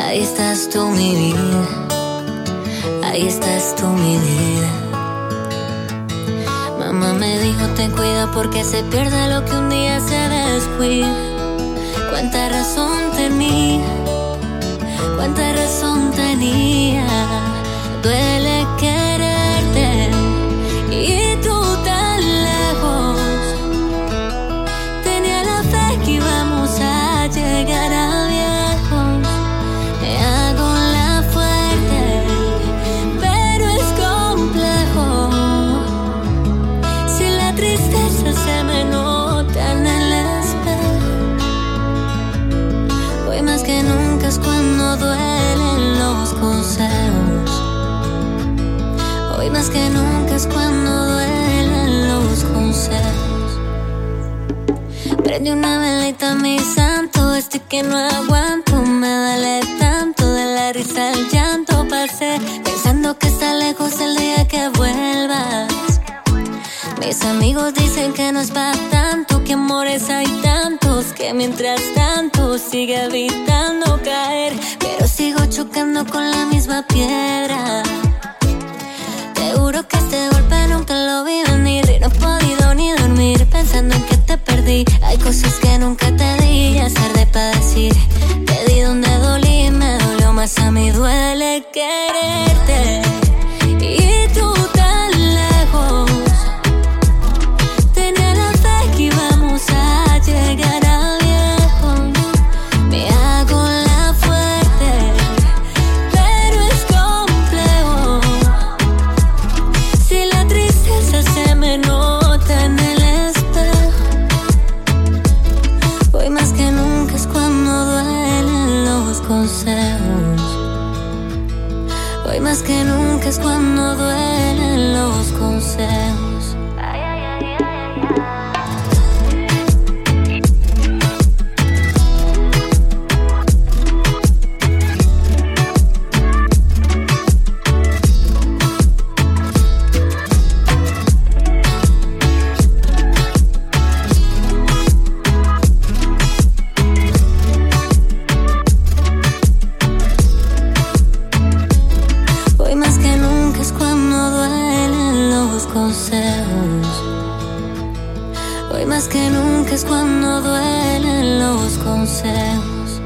Ahí estás tú, mi vida. Ahí estás tú, mi vida. Mamá me dijo, ten cuidado porque se pierde lo que un día se descuida. Cuánta razón tenía, cuánta razón tenía. Duele que nunca es cuando duelen los consejos. Prende una velita, mi santo, estoy que no aguanto, me duele tanto de la risa al llanto. Pasé pensando que está lejos el día que vuelvas. Mis amigos dicen que no es para tanto, que amores hay tantos, que mientras tanto sigue evitando caer, pero sigo chocando con la misma piedra. Te juro que este golpe nunca lo vi venir y no he podido ni dormir pensando en que te perdí. Hay cosas que nunca te di, ya es tarde para decir. Te di donde dolí, me dolió más a mí, duele quererte. Es cuando duelen los consejos.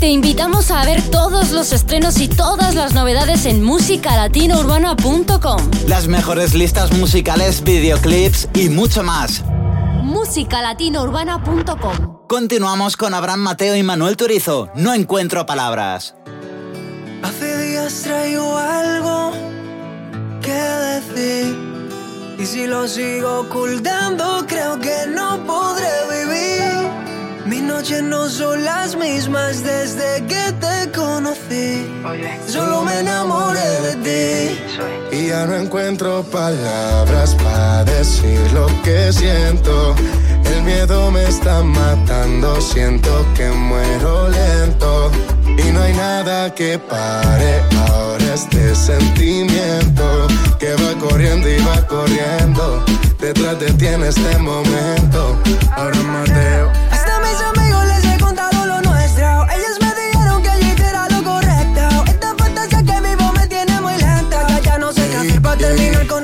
Te invitamos a ver todos los estrenos y todas las novedades en musicalatinourbana.com. Las mejores listas musicales, videoclips y mucho más. musicalatinourbana.com. Continuamos con Abraham Mateo y Manuel Turizo. No encuentro palabras. Hace días traigo algo que decir. Y si lo sigo ocultando, creo que no podré vivir. Mis noches no son las mismas desde que te conocí. Solo me enamoré de ti. Y ya no encuentro palabras para decir lo que siento. El miedo me está matando, siento que muero lento. Y no hay nada que pare ahora este sentimiento que va corriendo y va corriendo. Detrás de ti en este momento. Ahora Mateo. Hasta mis amigos les he contado lo nuestro. Ellos me dijeron que yo hiciera lo correcto. Esta fantasía que vivo me tiene muy lenta. Ya, ya no sé qué hacer para terminar con este cuento. ¿Cómo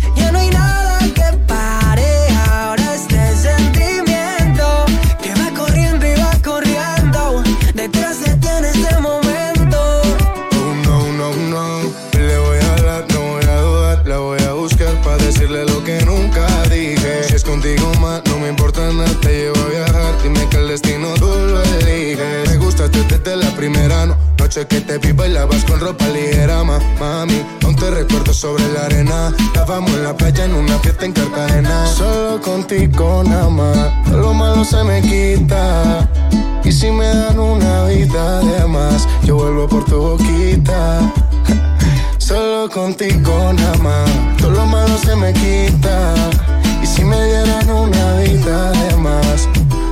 Te llevo a viajar. Dime que el destino tú lo eliges. Me gustaste desde la primera no- noche que te vi bailabas con ropa ligera, ma, mami. Aún te recuerdo sobre la arena. Estábamos en la playa en una fiesta en Cartagena. Solo contigo nada más. Lo malo se me quita. Y si me dan una vida de más, yo vuelvo por tu boquita. Solo contigo nada más, todo lo malo se me quita. Y si me dieran una vida de más,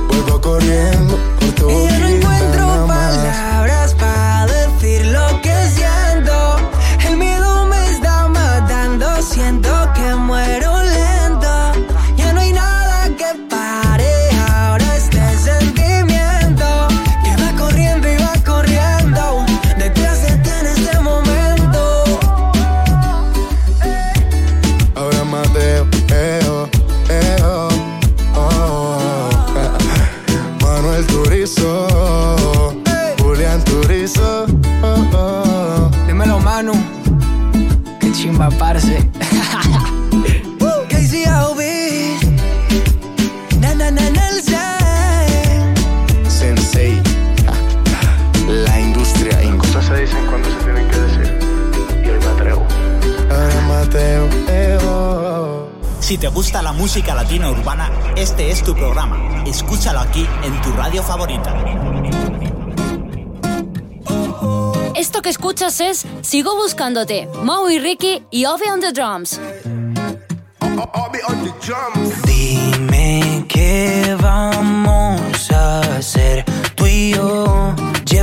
vuelvo corriendo por tu ya no encuentro nada más. palabras para decir lo que siento. El miedo me está matando, siento que muero gusta la música latina urbana, este es tu programa. Escúchalo aquí en tu radio favorita. Esto que escuchas es Sigo Buscándote, Mau y Ricky y Obi on the Drums. Dime qué vamos a hacer tú y yo.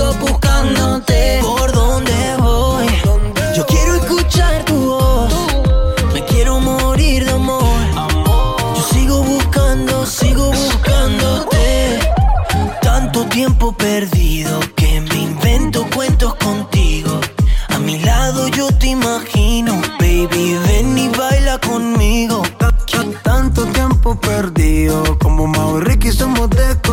sigo buscándote. ¿Por dónde voy? Yo quiero escuchar tu voz. Me quiero morir de amor. Yo sigo buscando, sigo buscándote. Tanto tiempo perdido que me invento cuentos contigo. A mi lado yo te imagino, baby, ven y baila conmigo. Tanto tiempo perdido, como Mau y somos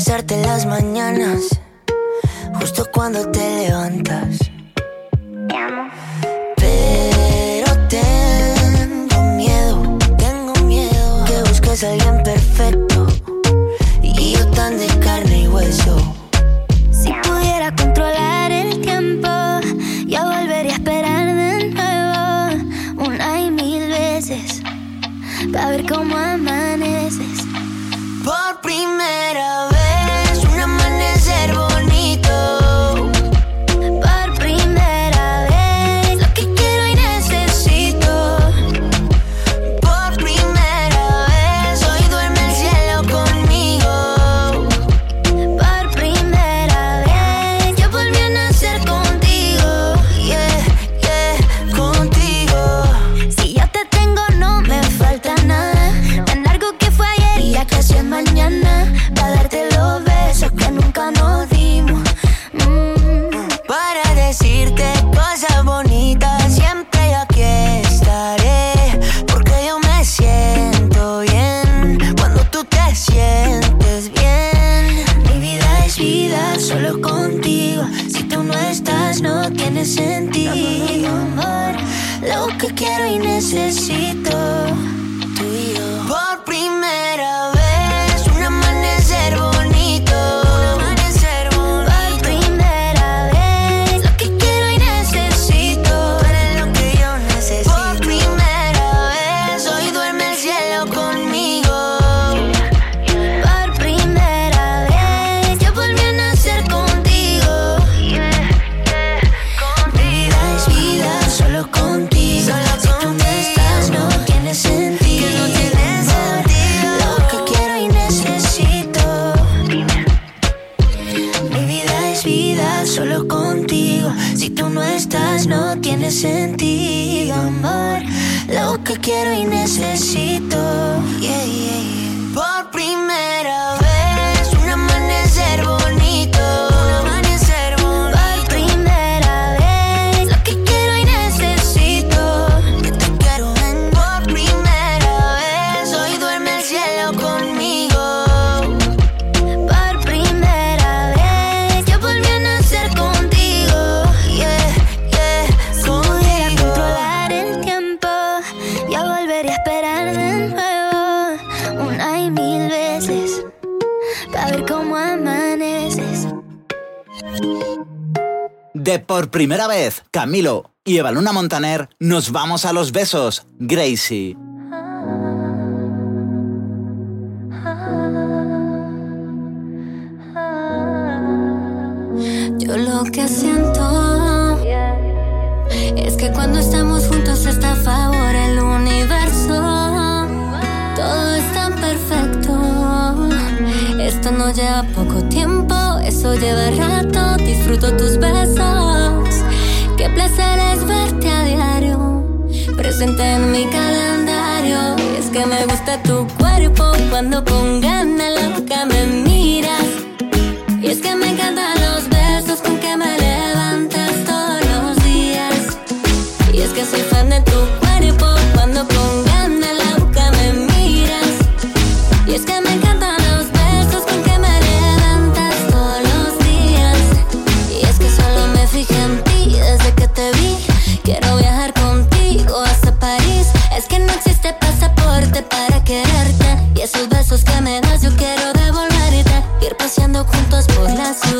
Besarte las mañanas, justo cuando te levantas. Pero tengo miedo, tengo miedo que busques a alguien perfecto y yo tan de carne y hueso. Si pudiera controlar el tiempo, yo volvería a esperar de nuevo una y mil veces para ver cómo amaneces. Por primera vez, quiero y por primera vez, Camilo y Evaluna Montaner, nos vamos a los besos. Gracie. Yo lo que siento es que cuando estamos juntos está a Esto no lleva poco tiempo, eso lleva rato. Disfruto tus besos. Qué placer es verte a diario, presente en mi calendario. Y es que me gusta tu cuerpo cuando con ganas la boca me miras. Y es que me encantan los besos con que me levantas todos los días. Y es que soy fan de tu cuerpo cuando con ganas la boca me miras. Y es que me pasaporte para quererte. Y esos besos que me das yo quiero devolverte. Ir paseando juntos por la ciudad,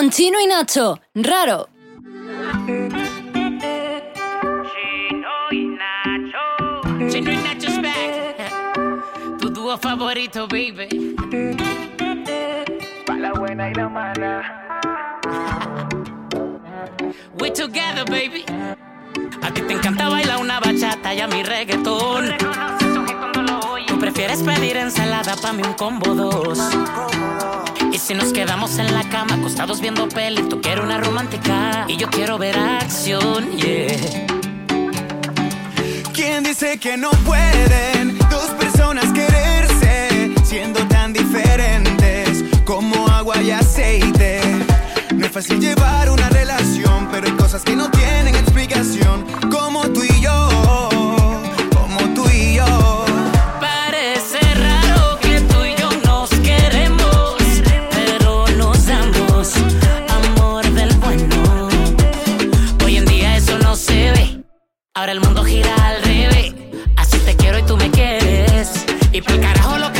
con Chino y Nacho. Raro. Chino y Nacho's back. Tu dúo favorito, baby. Pa' la buena y la mala. We together, baby. A ti te encanta bailar una bachata y a mi reggaetón. Tú prefieres pedir ensalada pa' mí un combo dos. Y si nos quedamos en la cama acostados viendo peli, tú quieres una romántica y yo quiero ver acción, yeah. ¿Quién dice que no pueden dos personas quererse siendo tan diferentes como agua y aceite? No es fácil llevar una relación, pero hay cosas que no tienen explicación, como tú y yo, Ahora el mundo gira al revés. Así te quiero y tú me quieres. Y por carajo lo que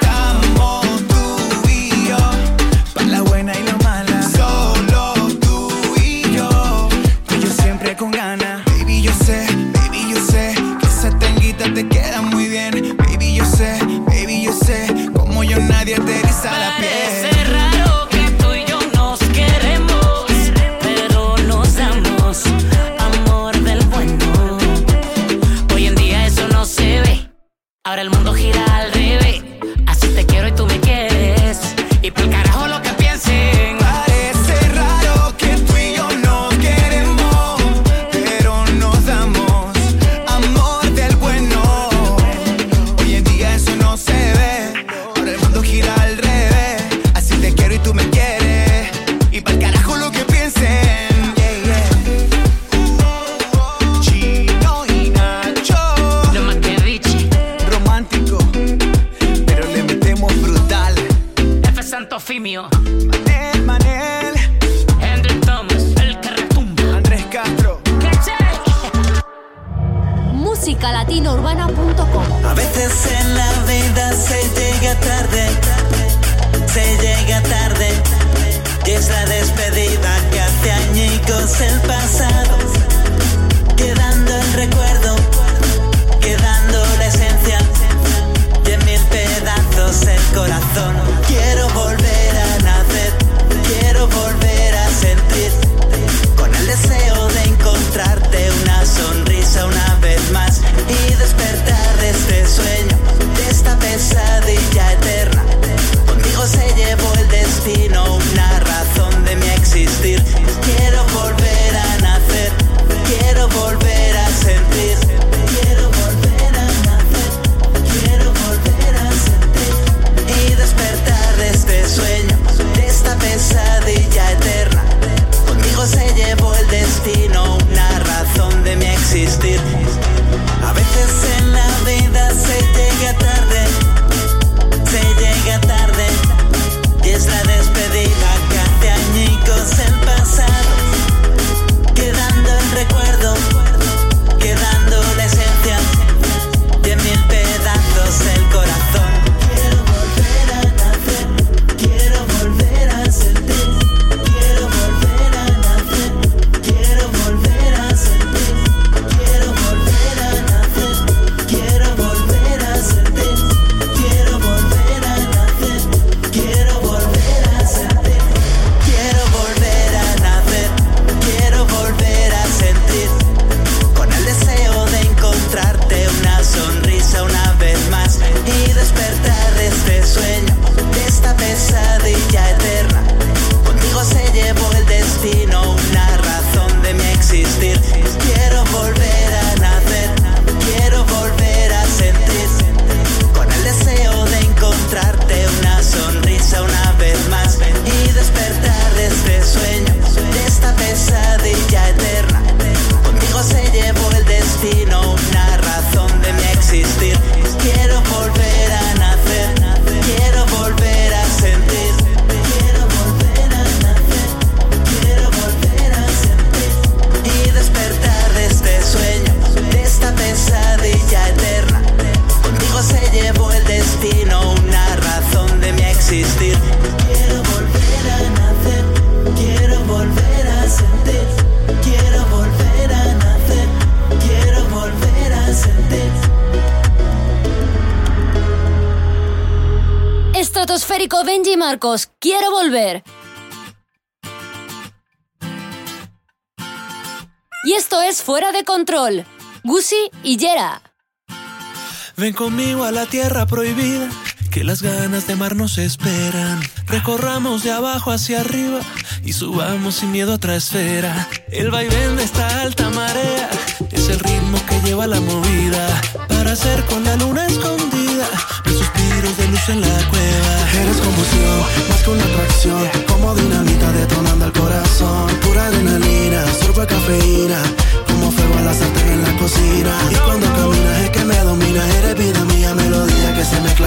conmigo a la tierra prohibida, que las ganas de mar nos esperan. Recorramos de abajo hacia arriba y subamos sin miedo a otra esfera. El vaivén de esta alta marea es el ritmo que lleva la movida para hacer con la luna escondida los suspiros de luz en la cueva. Eres confusión, más que una atracción, como dinamita detonando el corazón. Pura adrenalina, sorbo cafeína, como fuego a la sartén en la cocina. Y cuando caminas es que me dominas, eres vida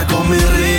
come il re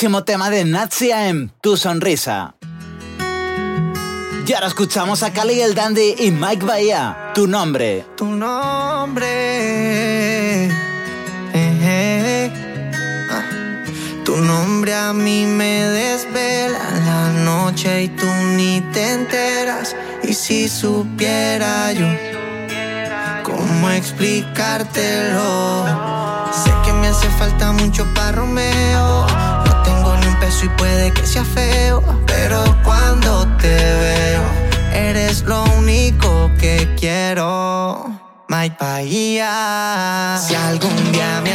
buenísimo tema de Natsia en Tu Sonrisa. Y ahora escuchamos a Cali el Dandy y Mike Bahía, Tu Nombre. Tu nombre. Eh, eh. eh. Ah. Tu nombre a mí me desvela la noche y tú ni te enteras. Y si supiera yo cómo explicártelo. Sé que me hace falta mucho para Romeo y puede que sea feo, pero cuando te veo, eres lo único que quiero. My Bahía. Si algún día me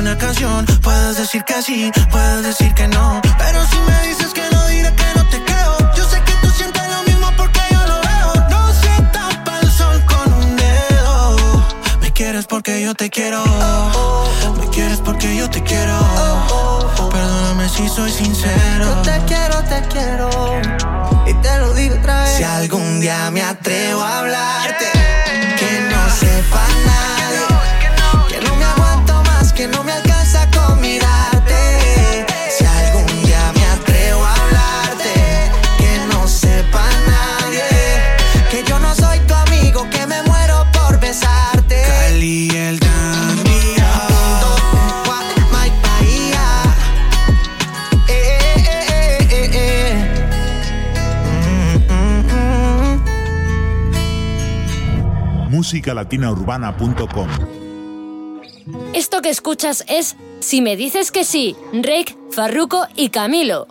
una canción. Puedes decir que sí, puedes decir que no. Pero si me dices que no, diré que no te creo. Yo sé que tú sientes lo mismo porque yo lo veo. No se tapa el sol con un dedo. Me quieres porque yo te quiero. Me quieres porque yo te quiero. Perdóname si soy sincero. Yo te quiero, te quiero. Y te lo digo otra vez. Si algún día me atrevo a hablarte, que no sepa nadie. musicalatinaurbana.com Esto que escuchas es Si me dices que sí, Rake, Farruko y Camilo.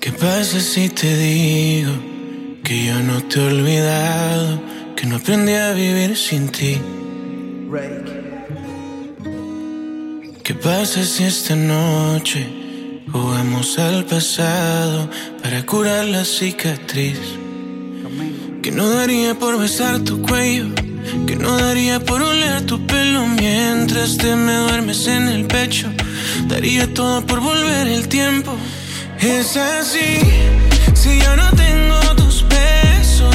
¿Qué pasa si te digo que yo no te he olvidado, que no aprendí a vivir sin ti? ¿Qué pasa si esta noche jugamos al pasado para curar la cicatriz? Que no daría por besar tu cuello, que no daría por oler tu pelo mientras te me duermes en el pecho. Daría todo por volver el tiempo. Es así, si yo no tengo tus besos,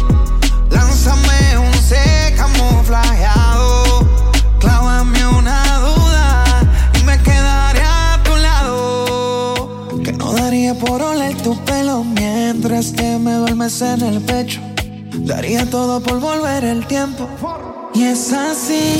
Que me duermes en el pecho. Daría todo por volver el tiempo. Y es así,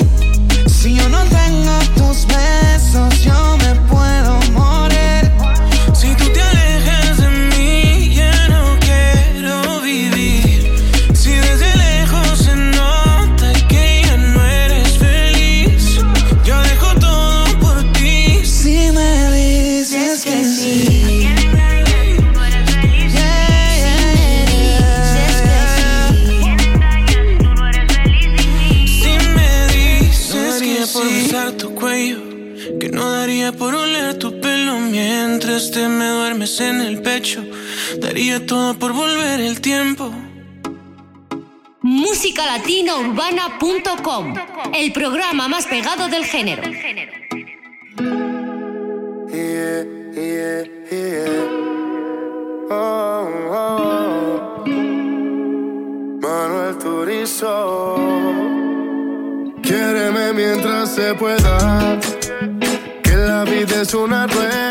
daría todo por volver el tiempo. Musicalatinourbana.com, el programa más pegado del género. Yeah, yeah, yeah. Oh, oh. Manuel Turizo. Quiéreme mientras se pueda. Que la vida es una rueda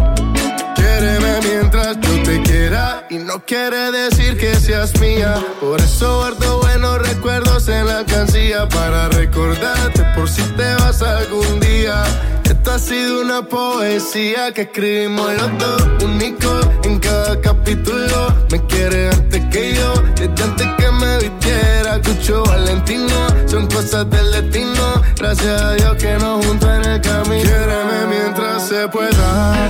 Y no quiere decir que seas mía. Por eso guardo buenos recuerdos en la cancilla para recordarte por si te vas algún día. Esta ha sido una poesía que escribimos los dos, únicos en cada capítulo. Me quiere antes que yo, desde antes que me vistiera. Cucho Valentino, son cosas del destino. Gracias a Dios que nos juntó en el camino. Quiéreme mientras se pueda.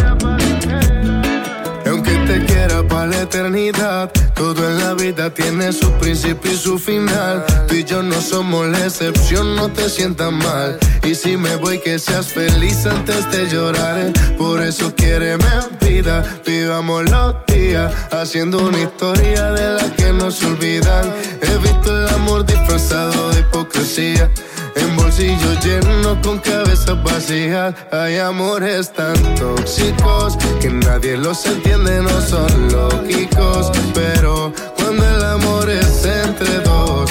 Eternidad, todo en la vida tiene su principio y su final. Tú y yo no somos la excepción, no te sientas mal. Y si me voy, que seas feliz antes de llorar. Por eso quiéreme vida, vivamos los días, haciendo una historia de la que no se olvidan. He visto el amor disfrazado de hipocresía. En bolsillos llenos con cabezas vacías. Hay amores tan tóxicos Que nadie los entiende, no son lógicos. Pero cuando el amor es entre dos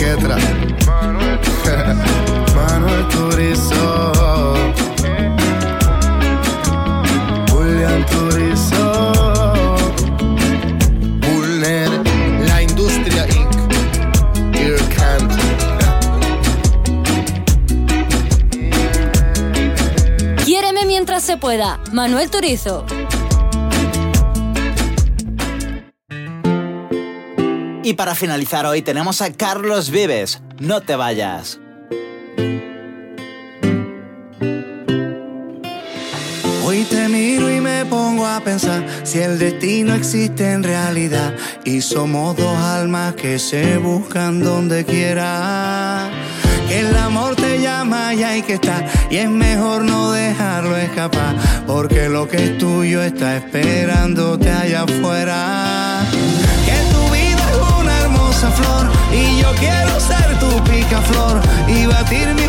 Quedra. Manuel Turizo. Julián Turizo. Bulner, la industria Inc. Ear Candy. Quiéreme mientras se pueda. Manuel Turizo. Y para finalizar hoy tenemos a Carlos Vives. No te vayas. Hoy te miro y me pongo a pensar si el destino existe en realidad y somos dos almas que se buscan donde quiera. Que el amor te llama y hay que estar y es mejor no dejarlo escapar porque lo que es tuyo está esperándote allá afuera. Y yo quiero ser tu picaflor y batir mis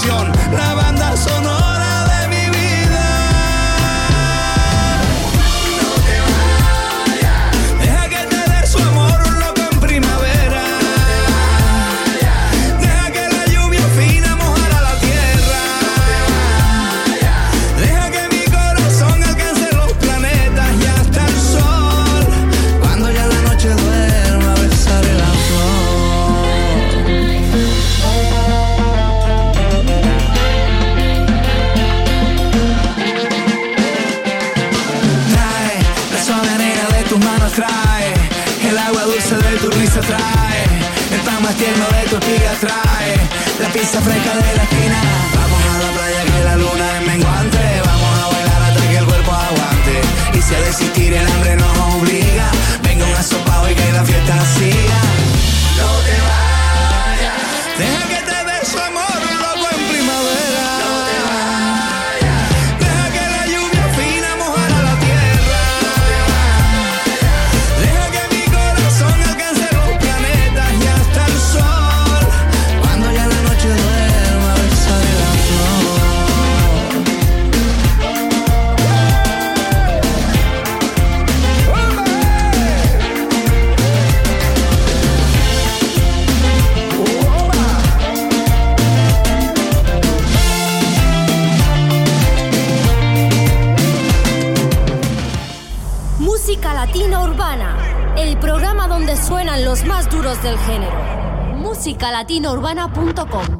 Canción, la tierno de tu trae la pizza fresca de la esquina. Vamos a la playa que la luna es menguante, vamos a bailar hasta que el cuerpo aguante. Y si a desistir el hambre nos obliga, venga un asopado y que la fiesta siga. No te vayas, del género. Musicalatinourbana.com